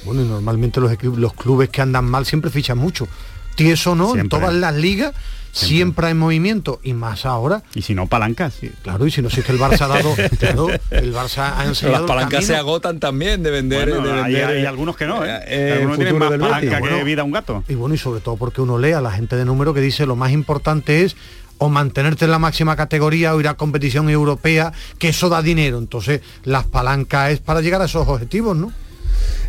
Bueno, y normalmente los, equipos, los clubes que andan mal siempre fichan mucho. Tieso no, en todas las ligas siempre. hay movimiento y más ahora. Y si no, palancas. Claro, y si no, si es que el Barça ha dado, [laughs] claro, el Barça ha enseñado Las palancas se agotan también de vender. Bueno, de hay, vender, hay eh, algunos que no, ¿eh? eh, algunos tienen más palanca que Bueno, vida a un gato. Y bueno, y sobre todo porque uno lee a la gente de número que dice lo más importante es o mantenerte en la máxima categoría o ir a competición europea, que eso da dinero. Entonces, las palancas es para llegar a esos objetivos, ¿no?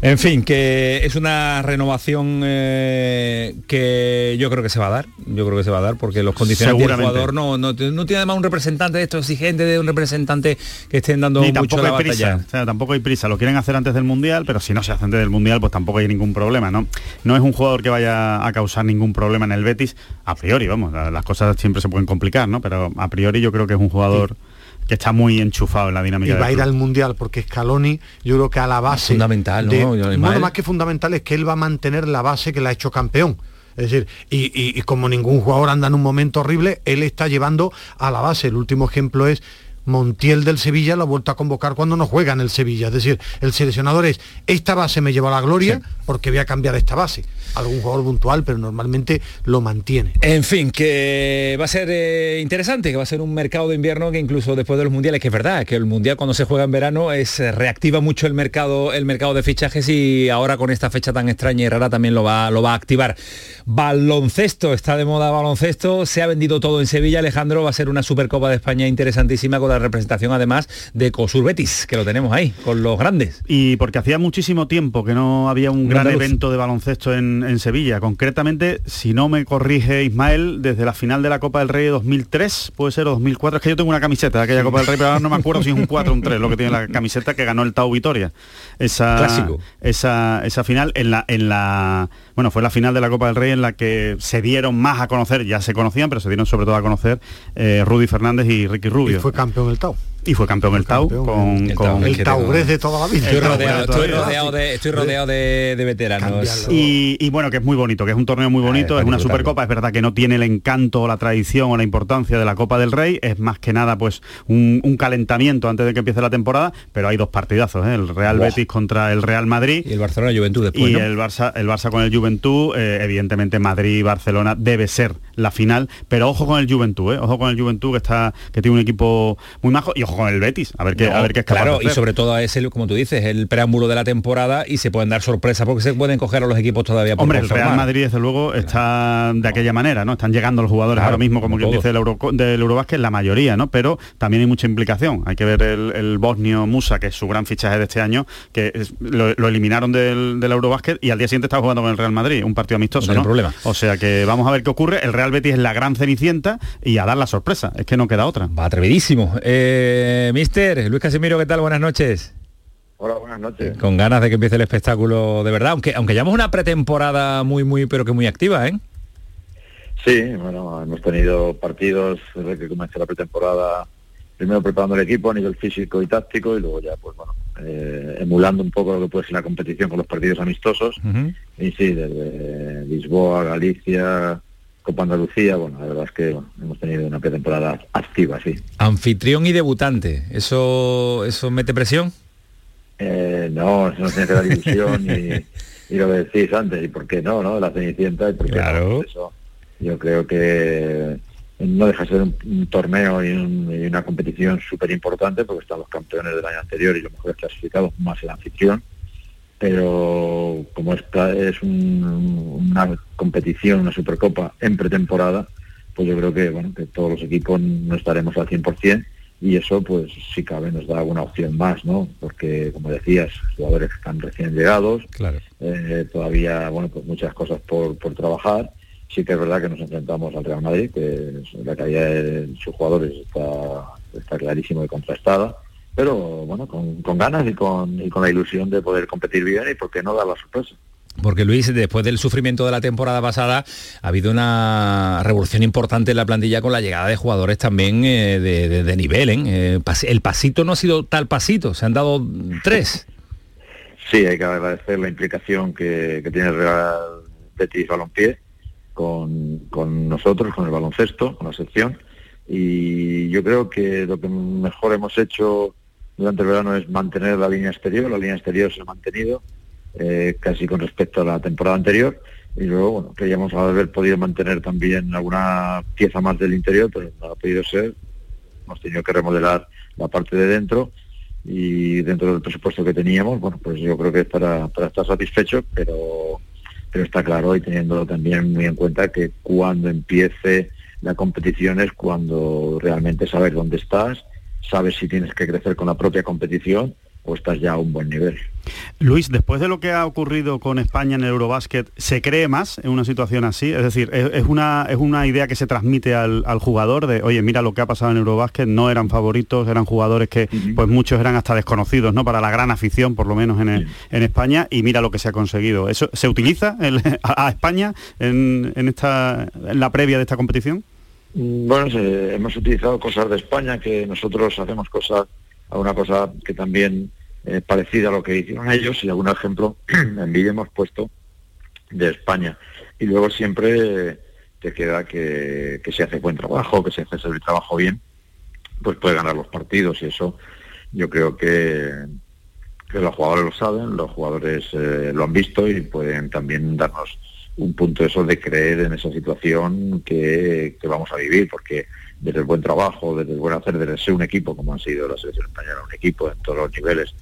En fin, que es una renovación eh, que yo creo que se va a dar. Yo creo que se va a dar porque los condicionantes del jugador no, no, no tiene además un representante de esto exigente, de un representante que estén dando Ni mucho tampoco la hay prisa, batalla. o sea, tampoco hay prisa. Lo quieren hacer antes del mundial, pero si no se hace antes del mundial, pues tampoco hay ningún problema, ¿no? No es un jugador que vaya a causar ningún problema en el Betis, a priori, vamos, la- las cosas siempre se pueden complicar, ¿no? Pero a priori yo creo que es un jugador que está muy enchufado en la y dinámica va a ir al mundial porque Scaloni yo creo que a la base Fundamental, ¿no? de- bueno, más que fundamental es que él va a mantener la base que la ha hecho campeón es decir, y, y- y como ningún jugador anda en un momento horrible, él está llevando a la base. El último ejemplo es Montiel del Sevilla, lo ha vuelto a convocar cuando no juega en el Sevilla. Es decir, el seleccionador es, esta base me lleva a la gloria porque voy a cambiar esta base. Algún jugador puntual, pero normalmente lo mantiene. En fin, que va a ser eh, interesante, que va a ser un mercado de invierno que incluso después de los mundiales, que es verdad, que el mundial cuando se juega en verano es eh, reactiva mucho el mercado, el mercado de fichajes y ahora con esta fecha tan extraña y rara también lo va, lo va a activar. Baloncesto, está de moda baloncesto, se ha vendido todo en Sevilla, Alejandro, va a ser una Supercopa de España interesantísima con la la representación además de Cosur Betis, que lo tenemos ahí, con los grandes. Y porque hacía muchísimo tiempo que no había un gran evento de baloncesto en, en Sevilla. Concretamente, si no me corrige Ismael, desde la final de la Copa del Rey de 2003, puede ser o 2004, es que yo tengo una camiseta de aquella Copa del Rey, pero ahora no me acuerdo si es un [laughs] 4 o un 3, lo que tiene la camiseta que ganó el Tau Vitoria. Esa, Clásico. Esa, esa final en la, en la, bueno, fue la final de la Copa del Rey en la que se dieron más a conocer, ya se conocían, pero se dieron sobre todo a conocer eh, Rudy Fernández y Ricky Rubio. Y fue campeón el Tau. Y fue campeón el Tau con, el con el taurés de toda la vida. Estoy rodeado, de estoy rodeado de, estoy rodeado de, de veteranos. Y, y bueno, que es muy bonito, que es un torneo muy bonito, para es una supercopa, es verdad que no tiene el encanto, la tradición o la importancia de la Copa del Rey, es más que nada pues un, un calentamiento antes de que empiece la temporada, pero hay dos partidazos, ¿eh? el Real. Betis contra el Real Madrid. Y el Barcelona Juventud después, y ¿no? el Barça el Barça con el Juventud eh, evidentemente Madrid y Barcelona debe ser la final pero ojo con el Juventud ¿eh? ojo con el Juventud que está que tiene un equipo muy majo y ojo con el Betis a ver qué No, a ver qué es capaz claro, de y sobre todo es el, como tú dices, el preámbulo de la temporada y se pueden dar sorpresas porque se pueden coger a los equipos todavía por Hombre, el Real. Madrid desde luego está de aquella manera, ¿no? Están llegando los jugadores Claro, ahora mismo, como quien dice el Euro, del Eurobásquet, la mayoría, ¿no? Pero también hay mucha implicación. Hay que ver el, el bosnio Musa, que es su gran fichaje de este año, que es- lo, lo eliminaron del, del Eurobásquet y al día siguiente está jugando con el Real Madrid, un partido amistoso, No ¿no? problema. O sea que vamos a ver qué ocurre. El Real Betis es la gran cenicienta y a dar la sorpresa. Es que no queda otra. Va atrevidísimo. Eh, mister, Luis Casimiro, ¿qué tal? Buenas noches. Hola, buenas noches. Con ganas de que empiece el espectáculo de verdad, aunque aunque llevamos una pretemporada muy, muy, pero que muy activa, ¿eh? Sí, bueno, hemos tenido partidos desde que comenzó la pretemporada, primero preparando el equipo a nivel físico y táctico y luego ya, pues bueno, eh, emulando un poco lo que puede ser la competición con los partidos amistosos. Y sí, desde Lisboa, Galicia, Copa Andalucía, bueno, la verdad es que bueno, hemos tenido una pretemporada activa, sí. Anfitrión y debutante. ¿Eso, eso mete presión? Eh, no, eso no tiene que dar [laughs] ilusión y, y lo que decís antes, y por qué no, ¿no? La Cenicienta y por qué no, Pues eso. Yo creo que no deja de ser un, un torneo y, un- y una competición súper importante porque están los campeones del año anterior y los mejores clasificados más el anfitrión. Pero como esta es un- una competición, una supercopa en pretemporada, pues yo creo que bueno que todos los equipos no estaremos al 100% y eso pues si cabe nos da alguna opción más, ¿no? Porque como decías, jugadores que están recién llegados, Claro. eh, todavía bueno pues muchas cosas por, por trabajar. Sí que es verdad que nos enfrentamos al Real Madrid, que la calidad de sus jugadores está, está clarísimo y contrastada, pero bueno, con, con ganas y con, y con la ilusión de poder competir bien y por qué no dar la sorpresa. Porque Luis, después del sufrimiento de la temporada pasada, ha habido una revolución importante en la plantilla con la llegada de jugadores también eh, de, de- de nivel. ¿eh? Eh, el pasito no ha sido tal pasito, se han dado tres. Sí, hay que agradecer la implicación que, que tiene el Real Betis Balompié con, con nosotros, con el baloncesto, con la sección. Y yo creo que lo que mejor hemos hecho durante el verano es mantener la línea exterior. La línea exterior se ha mantenido eh, casi con respecto a la temporada anterior. Y luego, bueno, queríamos haber podido mantener también alguna pieza más del interior, pero no ha podido ser. Hemos tenido que remodelar la parte de dentro y dentro del presupuesto que teníamos, bueno, pues yo creo que es para, para estar satisfecho, pero, pero está claro y teniendo también muy en cuenta que cuando empiece la competición es cuando realmente sabes dónde estás, sabes si tienes que crecer con la propia competición o estás ya a un buen nivel. Luis, después de lo que ha ocurrido con España en el Eurobásquet, ¿se cree más en una situación así? Es decir, ¿es, es una, es una idea que se transmite al, al jugador de, oye, mira lo que ha pasado en Eurobásquet, no eran favoritos, eran jugadores que pues muchos eran hasta desconocidos, ¿no? Para la gran afición, por lo menos en, el- en España, y mira lo que se ha conseguido. ¿Eso se utiliza el- [laughs] a, a España en, en esta, en la previa de esta competición? Mm, Bueno, hemos utilizado cosas de España, que nosotros hacemos cosas, alguna cosa que también eh, parecida a lo que hicieron ellos y algún ejemplo [clears throat] en vídeo hemos puesto de España. Y luego siempre te queda que, que se hace buen trabajo, que se hace el trabajo bien, pues puede ganar los partidos y eso yo creo que, que los jugadores lo saben, los jugadores eh, lo han visto y pueden también darnos un punto eso de creer en esa situación que, vamos a vivir, porque desde el buen trabajo, desde el buen hacer, desde ser un equipo, como han sido la selección española, un equipo en todos los niveles,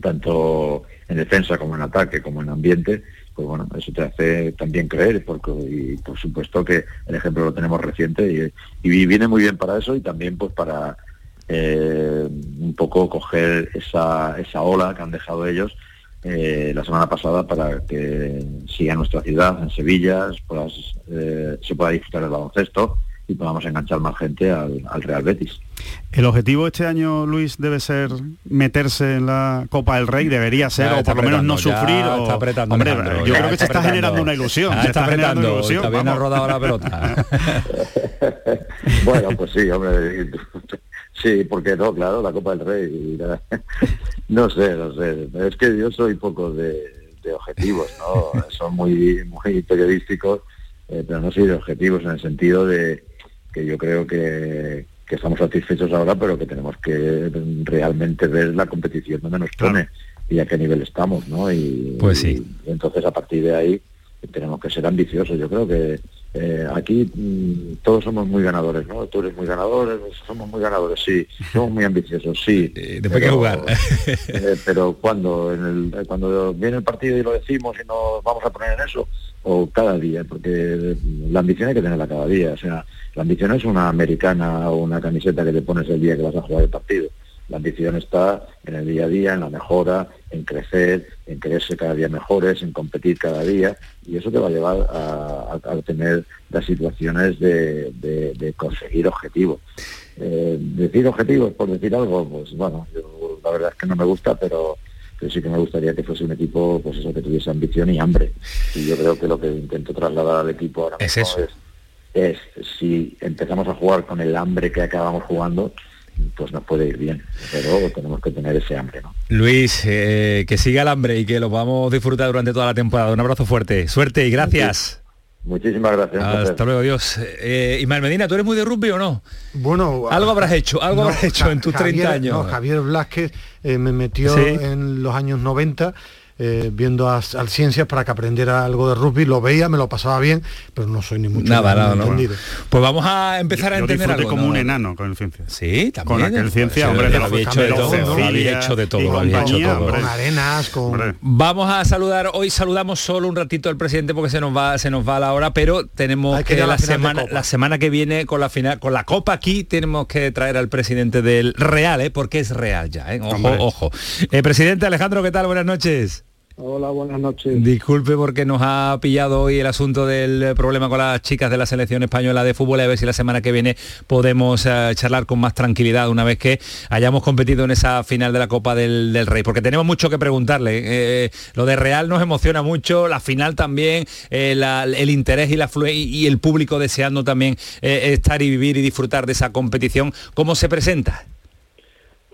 tanto en defensa como en ataque, como en ambiente, pues bueno, eso te hace también creer, porque y por supuesto que el ejemplo lo tenemos reciente y, y viene muy bien para eso y también pues para eh, un poco coger esa, esa ola que han dejado ellos eh, la semana pasada para que siga nuestra ciudad, en Sevilla, eh, se pueda disfrutar el baloncesto y podamos enganchar más gente al, Real Betis. ¿El objetivo este año, Luis, debe ser meterse en la Copa del Rey? ¿Debería ser, o por lo menos no sufrir? O... Está apretando. Hombre, yo creo que se está generando una ilusión. está, apretando, está bien ha rodado la pelota. [laughs] bueno, pues sí, hombre. Sí, porque no, claro, la Copa del Rey. [laughs] no sé, no sé. Es que yo soy poco de, objetivos, ¿no? [laughs] Son muy, muy periodísticos, eh, pero no soy de objetivos en el sentido de que yo creo que, estamos satisfechos ahora, pero que tenemos que realmente ver la competición donde nos pone y a qué nivel estamos, ¿no? Y, pues sí. y entonces a partir de ahí tenemos que ser ambiciosos. Yo creo que eh, aquí mm, todos somos muy ganadores, ¿no? Tú eres muy ganador, somos muy ganadores, sí, somos muy ambiciosos, sí. [laughs] Eh, después que jugar. [laughs] Eh, pero cuando en el, cuando viene el partido y lo decimos y nos vamos a poner en eso, o cada día, porque la ambición hay que tenerla cada día. O sea, la ambición es una americana o una camiseta que te pones el día que vas a jugar el partido. La ambición está en el día a día, en la mejora, en crecer, en creerse cada día mejores, en competir cada día, y eso te va a llevar a, tener las situaciones de, conseguir objetivos. Eh, decir objetivos por decir algo, pues bueno, la verdad es que no me gusta, pero, sí que me gustaría que fuese un equipo, pues eso, que tuviese ambición y hambre. Y yo creo que lo que intento trasladar al equipo ahora mismo es, es si empezamos a jugar con el hambre que acabamos jugando, pues nos puede ir bien, pero tenemos que tener ese hambre, ¿no? Luis, eh, que siga el hambre y que lo podamos disfrutar durante toda la temporada. Un abrazo fuerte, suerte y gracias. Muchísimas gracias. Hasta luego, Dios. Eh, Ismael Medina, ¿tú eres muy de rugby o no? Bueno, algo habrás hecho, algo habrás hecho en tus 30 años. No, Javier Blasquez eh, me metió en los años 90 eh, viendo al Ciencias para que aprendiera algo de rugby, lo veía, me lo pasaba bien, pero no soy ni mucho nada, nada entendido. Pues vamos a empezar a entender algo. como un enano con el Ciencias. Sí, también. Con aquel Ciencia, hombre, lo había hecho de todo, lo había hecho de todo, lo había hecho todo. Con arenas, con... Vamos a saludar, hoy saludamos solo un ratito al presidente porque se nos va, se nos va la hora, pero tenemos que, la, semana, la semana que viene con la final, con la copa aquí, tenemos que traer al presidente del Real, ¿eh? porque es real ya, ¿eh? ojo, ojo. Eh, presidente Alejandro, ¿qué tal? Buenas noches. Hola, buenas noches. Disculpe porque nos ha pillado hoy el asunto del problema con las chicas de la selección española de fútbol, a ver si la semana que viene podemos eh, charlar con más tranquilidad una vez que hayamos competido en esa final de la Copa del, Rey, porque tenemos mucho que preguntarle. Eh, lo de Real nos emociona mucho, la final también, eh, el interés y el público deseando también estar y vivir y disfrutar de esa competición. ¿Cómo se presenta?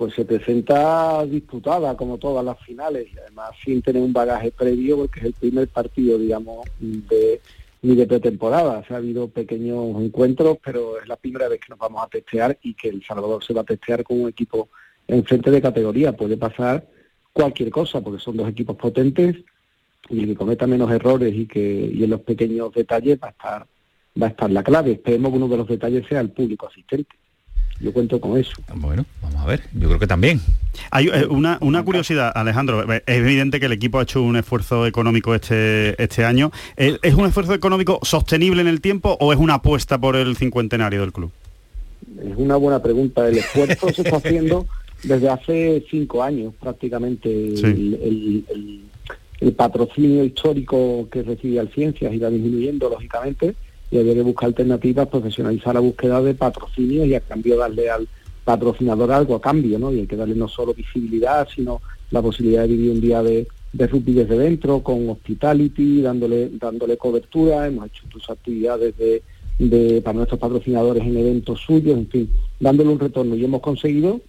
Pues se presenta disputada como todas las finales y además sin tener un bagaje previo porque es el primer partido, digamos, de, ni de pretemporada. Se ha habido pequeños encuentros, pero es la primera vez que nos vamos a testear y que El Salvador se va a testear con un equipo en frente de categoría. Puede pasar cualquier cosa porque son dos equipos potentes y el que cometa menos errores y que en los pequeños detalles va a estar la clave. Esperemos que uno de los detalles sea el público asistente. Yo cuento con eso. Bueno, vamos a ver, yo creo que también. Hay eh, una, una curiosidad, Alejandro, es evidente que el equipo ha hecho un esfuerzo económico este, este año. ¿Es un esfuerzo económico sostenible en el tiempo o es una apuesta por el cincuentenario del club? Es una buena pregunta. El esfuerzo se está haciendo desde hace cinco años prácticamente. El, el, patrocinio histórico que recibía el Ciencias irá disminuyendo, lógicamente y había que buscar alternativas, profesionalizar la búsqueda de patrocinios y a cambio darle al patrocinador algo a cambio, ¿no? Y hay que darle no solo visibilidad, sino la posibilidad de vivir un día de, de rugby desde dentro, con hospitality, dándole, dándole cobertura, hemos hecho incluso actividades de, de, para nuestros patrocinadores en eventos suyos, en fin, dándole un retorno. Y hemos conseguido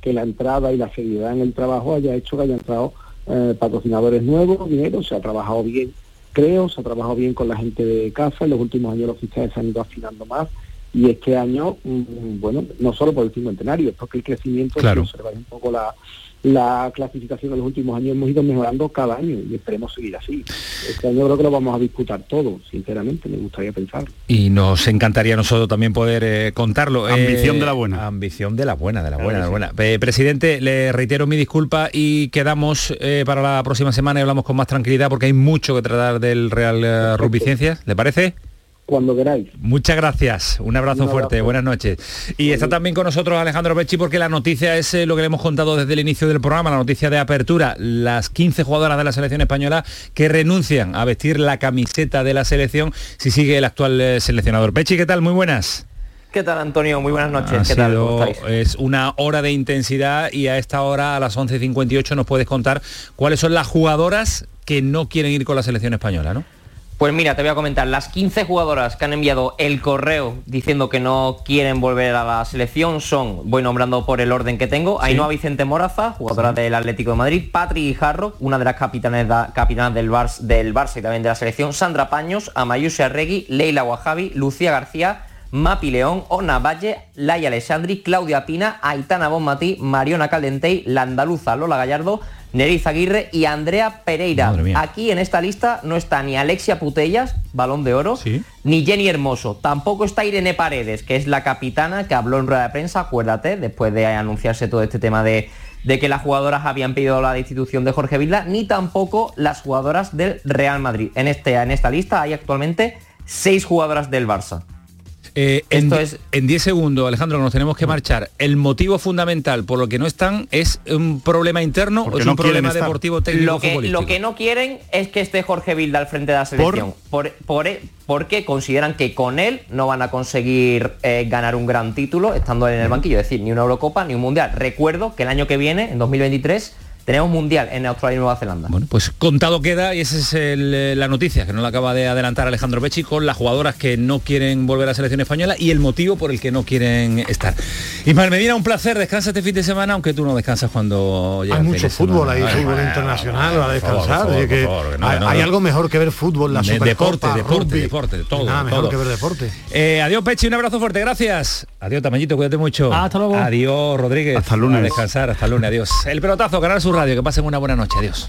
que la entrada y la seriedad en el trabajo haya hecho que haya entrado eh, patrocinadores nuevos, dinero, se ha trabajado bien creo, se ha trabajado bien con la gente de casa, en los últimos años los fichajes se han ido afinando más y este año, mm, bueno, no solo por el cincuentenario, es porque el crecimiento, claro. si observáis un poco la, la clasificación de los últimos años hemos ido mejorando cada año y esperemos seguir así. Este año creo que lo vamos a disputar todo, sinceramente, me gustaría pensar. Y nos encantaría a nosotros también poder eh, contarlo. Ambición de la buena. Ambición de la buena, de la buena, de la buena. Eh, presidente, le reitero mi disculpa y quedamos eh, para la próxima semana y hablamos con más tranquilidad porque hay mucho que tratar del Real Rugby Ciencias, ¿le parece? Cuando queráis. Muchas gracias, un abrazo, Un fuerte, abrazo. buenas noches. Y está también con nosotros Alejandro Becci porque la noticia es eh, lo que le hemos contado desde el inicio del programa, la noticia de apertura, las 15 jugadoras de la selección española que renuncian a vestir la camiseta de la selección si sigue el actual eh, seleccionador. Becci, ¿qué tal? Muy buenas. ¿Qué tal, Antonio? Muy buenas noches. Ha ¿Qué tal? ¿Cómo sido- estáis? es una hora de intensidad y a esta hora, a las 11.58, nos puedes contar cuáles son las jugadoras que no quieren ir con la selección española, ¿no? Pues mira, te voy a comentar, las 15 jugadoras que han enviado el correo diciendo que no quieren volver a la selección son, voy nombrando por el orden que tengo, Ainhoa Vicente Moraza, jugadora del Atlético de Madrid, Patri Guijarro, una de las capitanes, da- capitanas del, Bar- del Barça y también de la selección, Sandra Paños, Amayusia Arregui, Leila Wahabi, Lucía García, Mapi León, Ona Valle, Laia Alessandri, Claudia Pina, Aitana Bonmatí, Mariona Caldentey, la andaluza Lola Gallardo, Neriz Aguirre y Andrea Pereira. Aquí en esta lista no está ni Alexia Putellas, balón de oro, ni Jenny Hermoso. Tampoco está Irene Paredes, que es la capitana que habló en rueda de prensa, acuérdate, después de anunciarse todo este tema de, de que las jugadoras habían pedido la destitución de Jorge Vilda, ni tampoco las jugadoras del Real Madrid. En, este, en esta lista hay actualmente seis jugadoras del Barça. Eh, en, en 10 segundos, Alejandro, que nos tenemos que marchar. El motivo fundamental por lo que no están es un problema interno o es un problema deportivo técnico lo que, lo que no quieren es que esté Jorge Vilda al frente de la selección. Por, por- porque consideran que con él no van a conseguir eh, ganar un gran título estando él en el banquillo. Es decir, ni una Eurocopa ni un Mundial. Recuerdo que el año que viene, en 2023, tenemos Mundial en Australia y Nueva Zelanda. Bueno, pues contado queda y esa es el, eh, la noticia que nos la acaba de adelantar Alejandro Becci con las jugadoras que no quieren volver a la selección española y el motivo por el que no quieren estar. Ismael Medina, un placer, descansa este fin de semana, aunque tú no descansas cuando llega Hay el fin mucho de fútbol, semana. hay Ay, fútbol internacional a descansar. hay, algo mejor que ver fútbol, la De- deporte, Supercopa, deporte, rugby. deporte, todo, Nada mejor todo. que ver deporte. Eh, adiós Pechi, un abrazo fuerte, gracias. Adiós Tamañito, cuídate mucho. Hasta luego. Adiós Rodríguez. Hasta el lunes. A descansar, hasta el lunes, adiós. El pelotazo, Canal Radio, que pasen una buena noche, adiós.